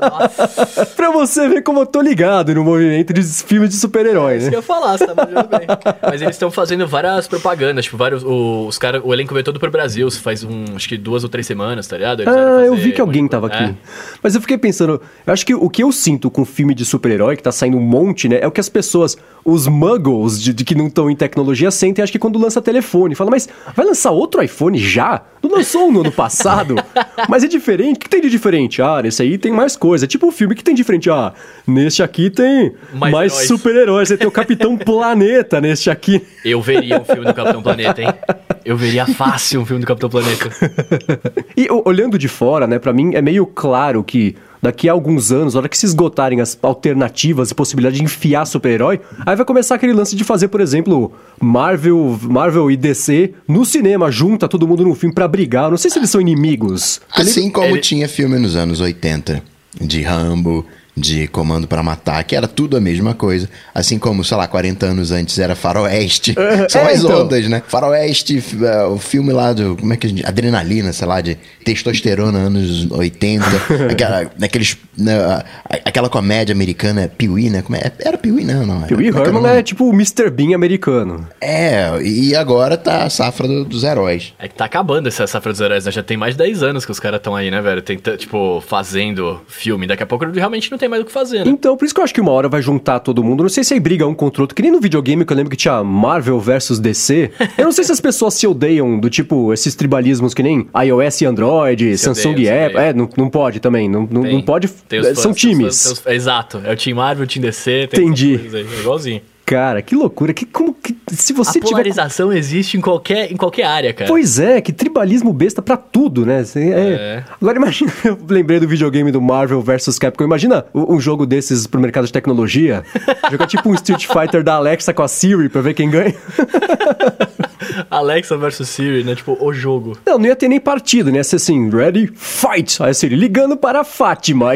nossa, pra você ver como eu tô ligado no movimento de filmes de super-herói, isso que né? eu falar, você tá bem. Mas eles estão fazendo várias propagandas, tipo, vários... O, os cara, o elenco veio todo pro Brasil, faz um, acho que duas ou três semanas, tá ligado? Eles Ah, eu vi que um alguém de tava aqui. Mas eu fiquei pensando, eu acho que o que eu sinto com filme de super-herói, que tá saindo um monte, né? É o que as pessoas, os muggles de, de que não estão em tecnologia, sentem, acho que quando lança telefone. Fala, mas vai lançar outro iPhone já? Não lançou um no ano passado? mas é diferente? O que tem de diferente? Ah, nesse aí tem mais coisa. Tipo um filme que tem diferente. Ah, neste aqui tem Mais mais, heróis. super-heróis. Você tem o Capitão Planeta neste aqui. Eu veria um filme do Capitão Planeta, hein? Eu veria fácil um filme do Capitão Planeta. E o- olhando de fora, né, pra mim é meio claro que daqui a alguns anos, na hora que se esgotarem as alternativas e possibilidade de enfiar super-herói, aí vai começar aquele lance de fazer, por exemplo, Marvel, Marvel e DC no cinema, junta todo mundo num filme pra brigar. Não sei se eles são inimigos. Assim como ele- tinha filme nos anos 80, de Rambo, de Comando pra Matar, que era tudo a mesma coisa. Assim como, sei lá, 40 anos antes era Faroeste. São é, as então. ondas, né? Faroeste, é, o filme lá do. Como é que a gente. Adrenalina, sei lá, de testosterona anos 80. aquela, naqueles. né, aquela comédia americana, Pee-wee, né? Como é? Era Pee-wee, não, não. Como é Herman é tipo o Mr. Bean americano. É, e agora tá a safra do- dos heróis. É que tá acabando essa safra dos heróis, né? Já tem mais de 10 anos que os caras estão aí, né, velho? Tipo, fazendo filme. Daqui a pouco realmente não tem mais o que fazer, né? Então, por isso que eu acho que uma hora vai juntar todo mundo. Não sei se aí briga um contra o outro. Que nem no videogame que eu lembro que tinha Marvel versus DC. Eu não sei se as pessoas se odeiam do tipo esses tribalismos que nem iOS e Android, Se Samsung e Apple. É, não, não pode também. Não, não, Tem- não pode. tem os é, fãs, São tem os times. fãs, tem os- exato. É o Team Marvel, o Team DC. Tem Entendi. aí, é igualzinho. Cara, que loucura. Que, como que, se você a tiver. polarização existe em qualquer, em qualquer área, cara. Pois é, que tribalismo besta pra tudo, né? É. É. Agora imagina, eu lembrei do videogame do Marvel vs Capcom. Imagina um jogo desses pro mercado de tecnologia. Jogar tipo um Street Fighter da Alexa com a Siri pra ver quem ganha. Alexa versus Siri, né? Tipo, o jogo. Não, não ia ter nem partido, né? Ia ser assim, ready, fight! Aí a Siri ligando para a Fátima.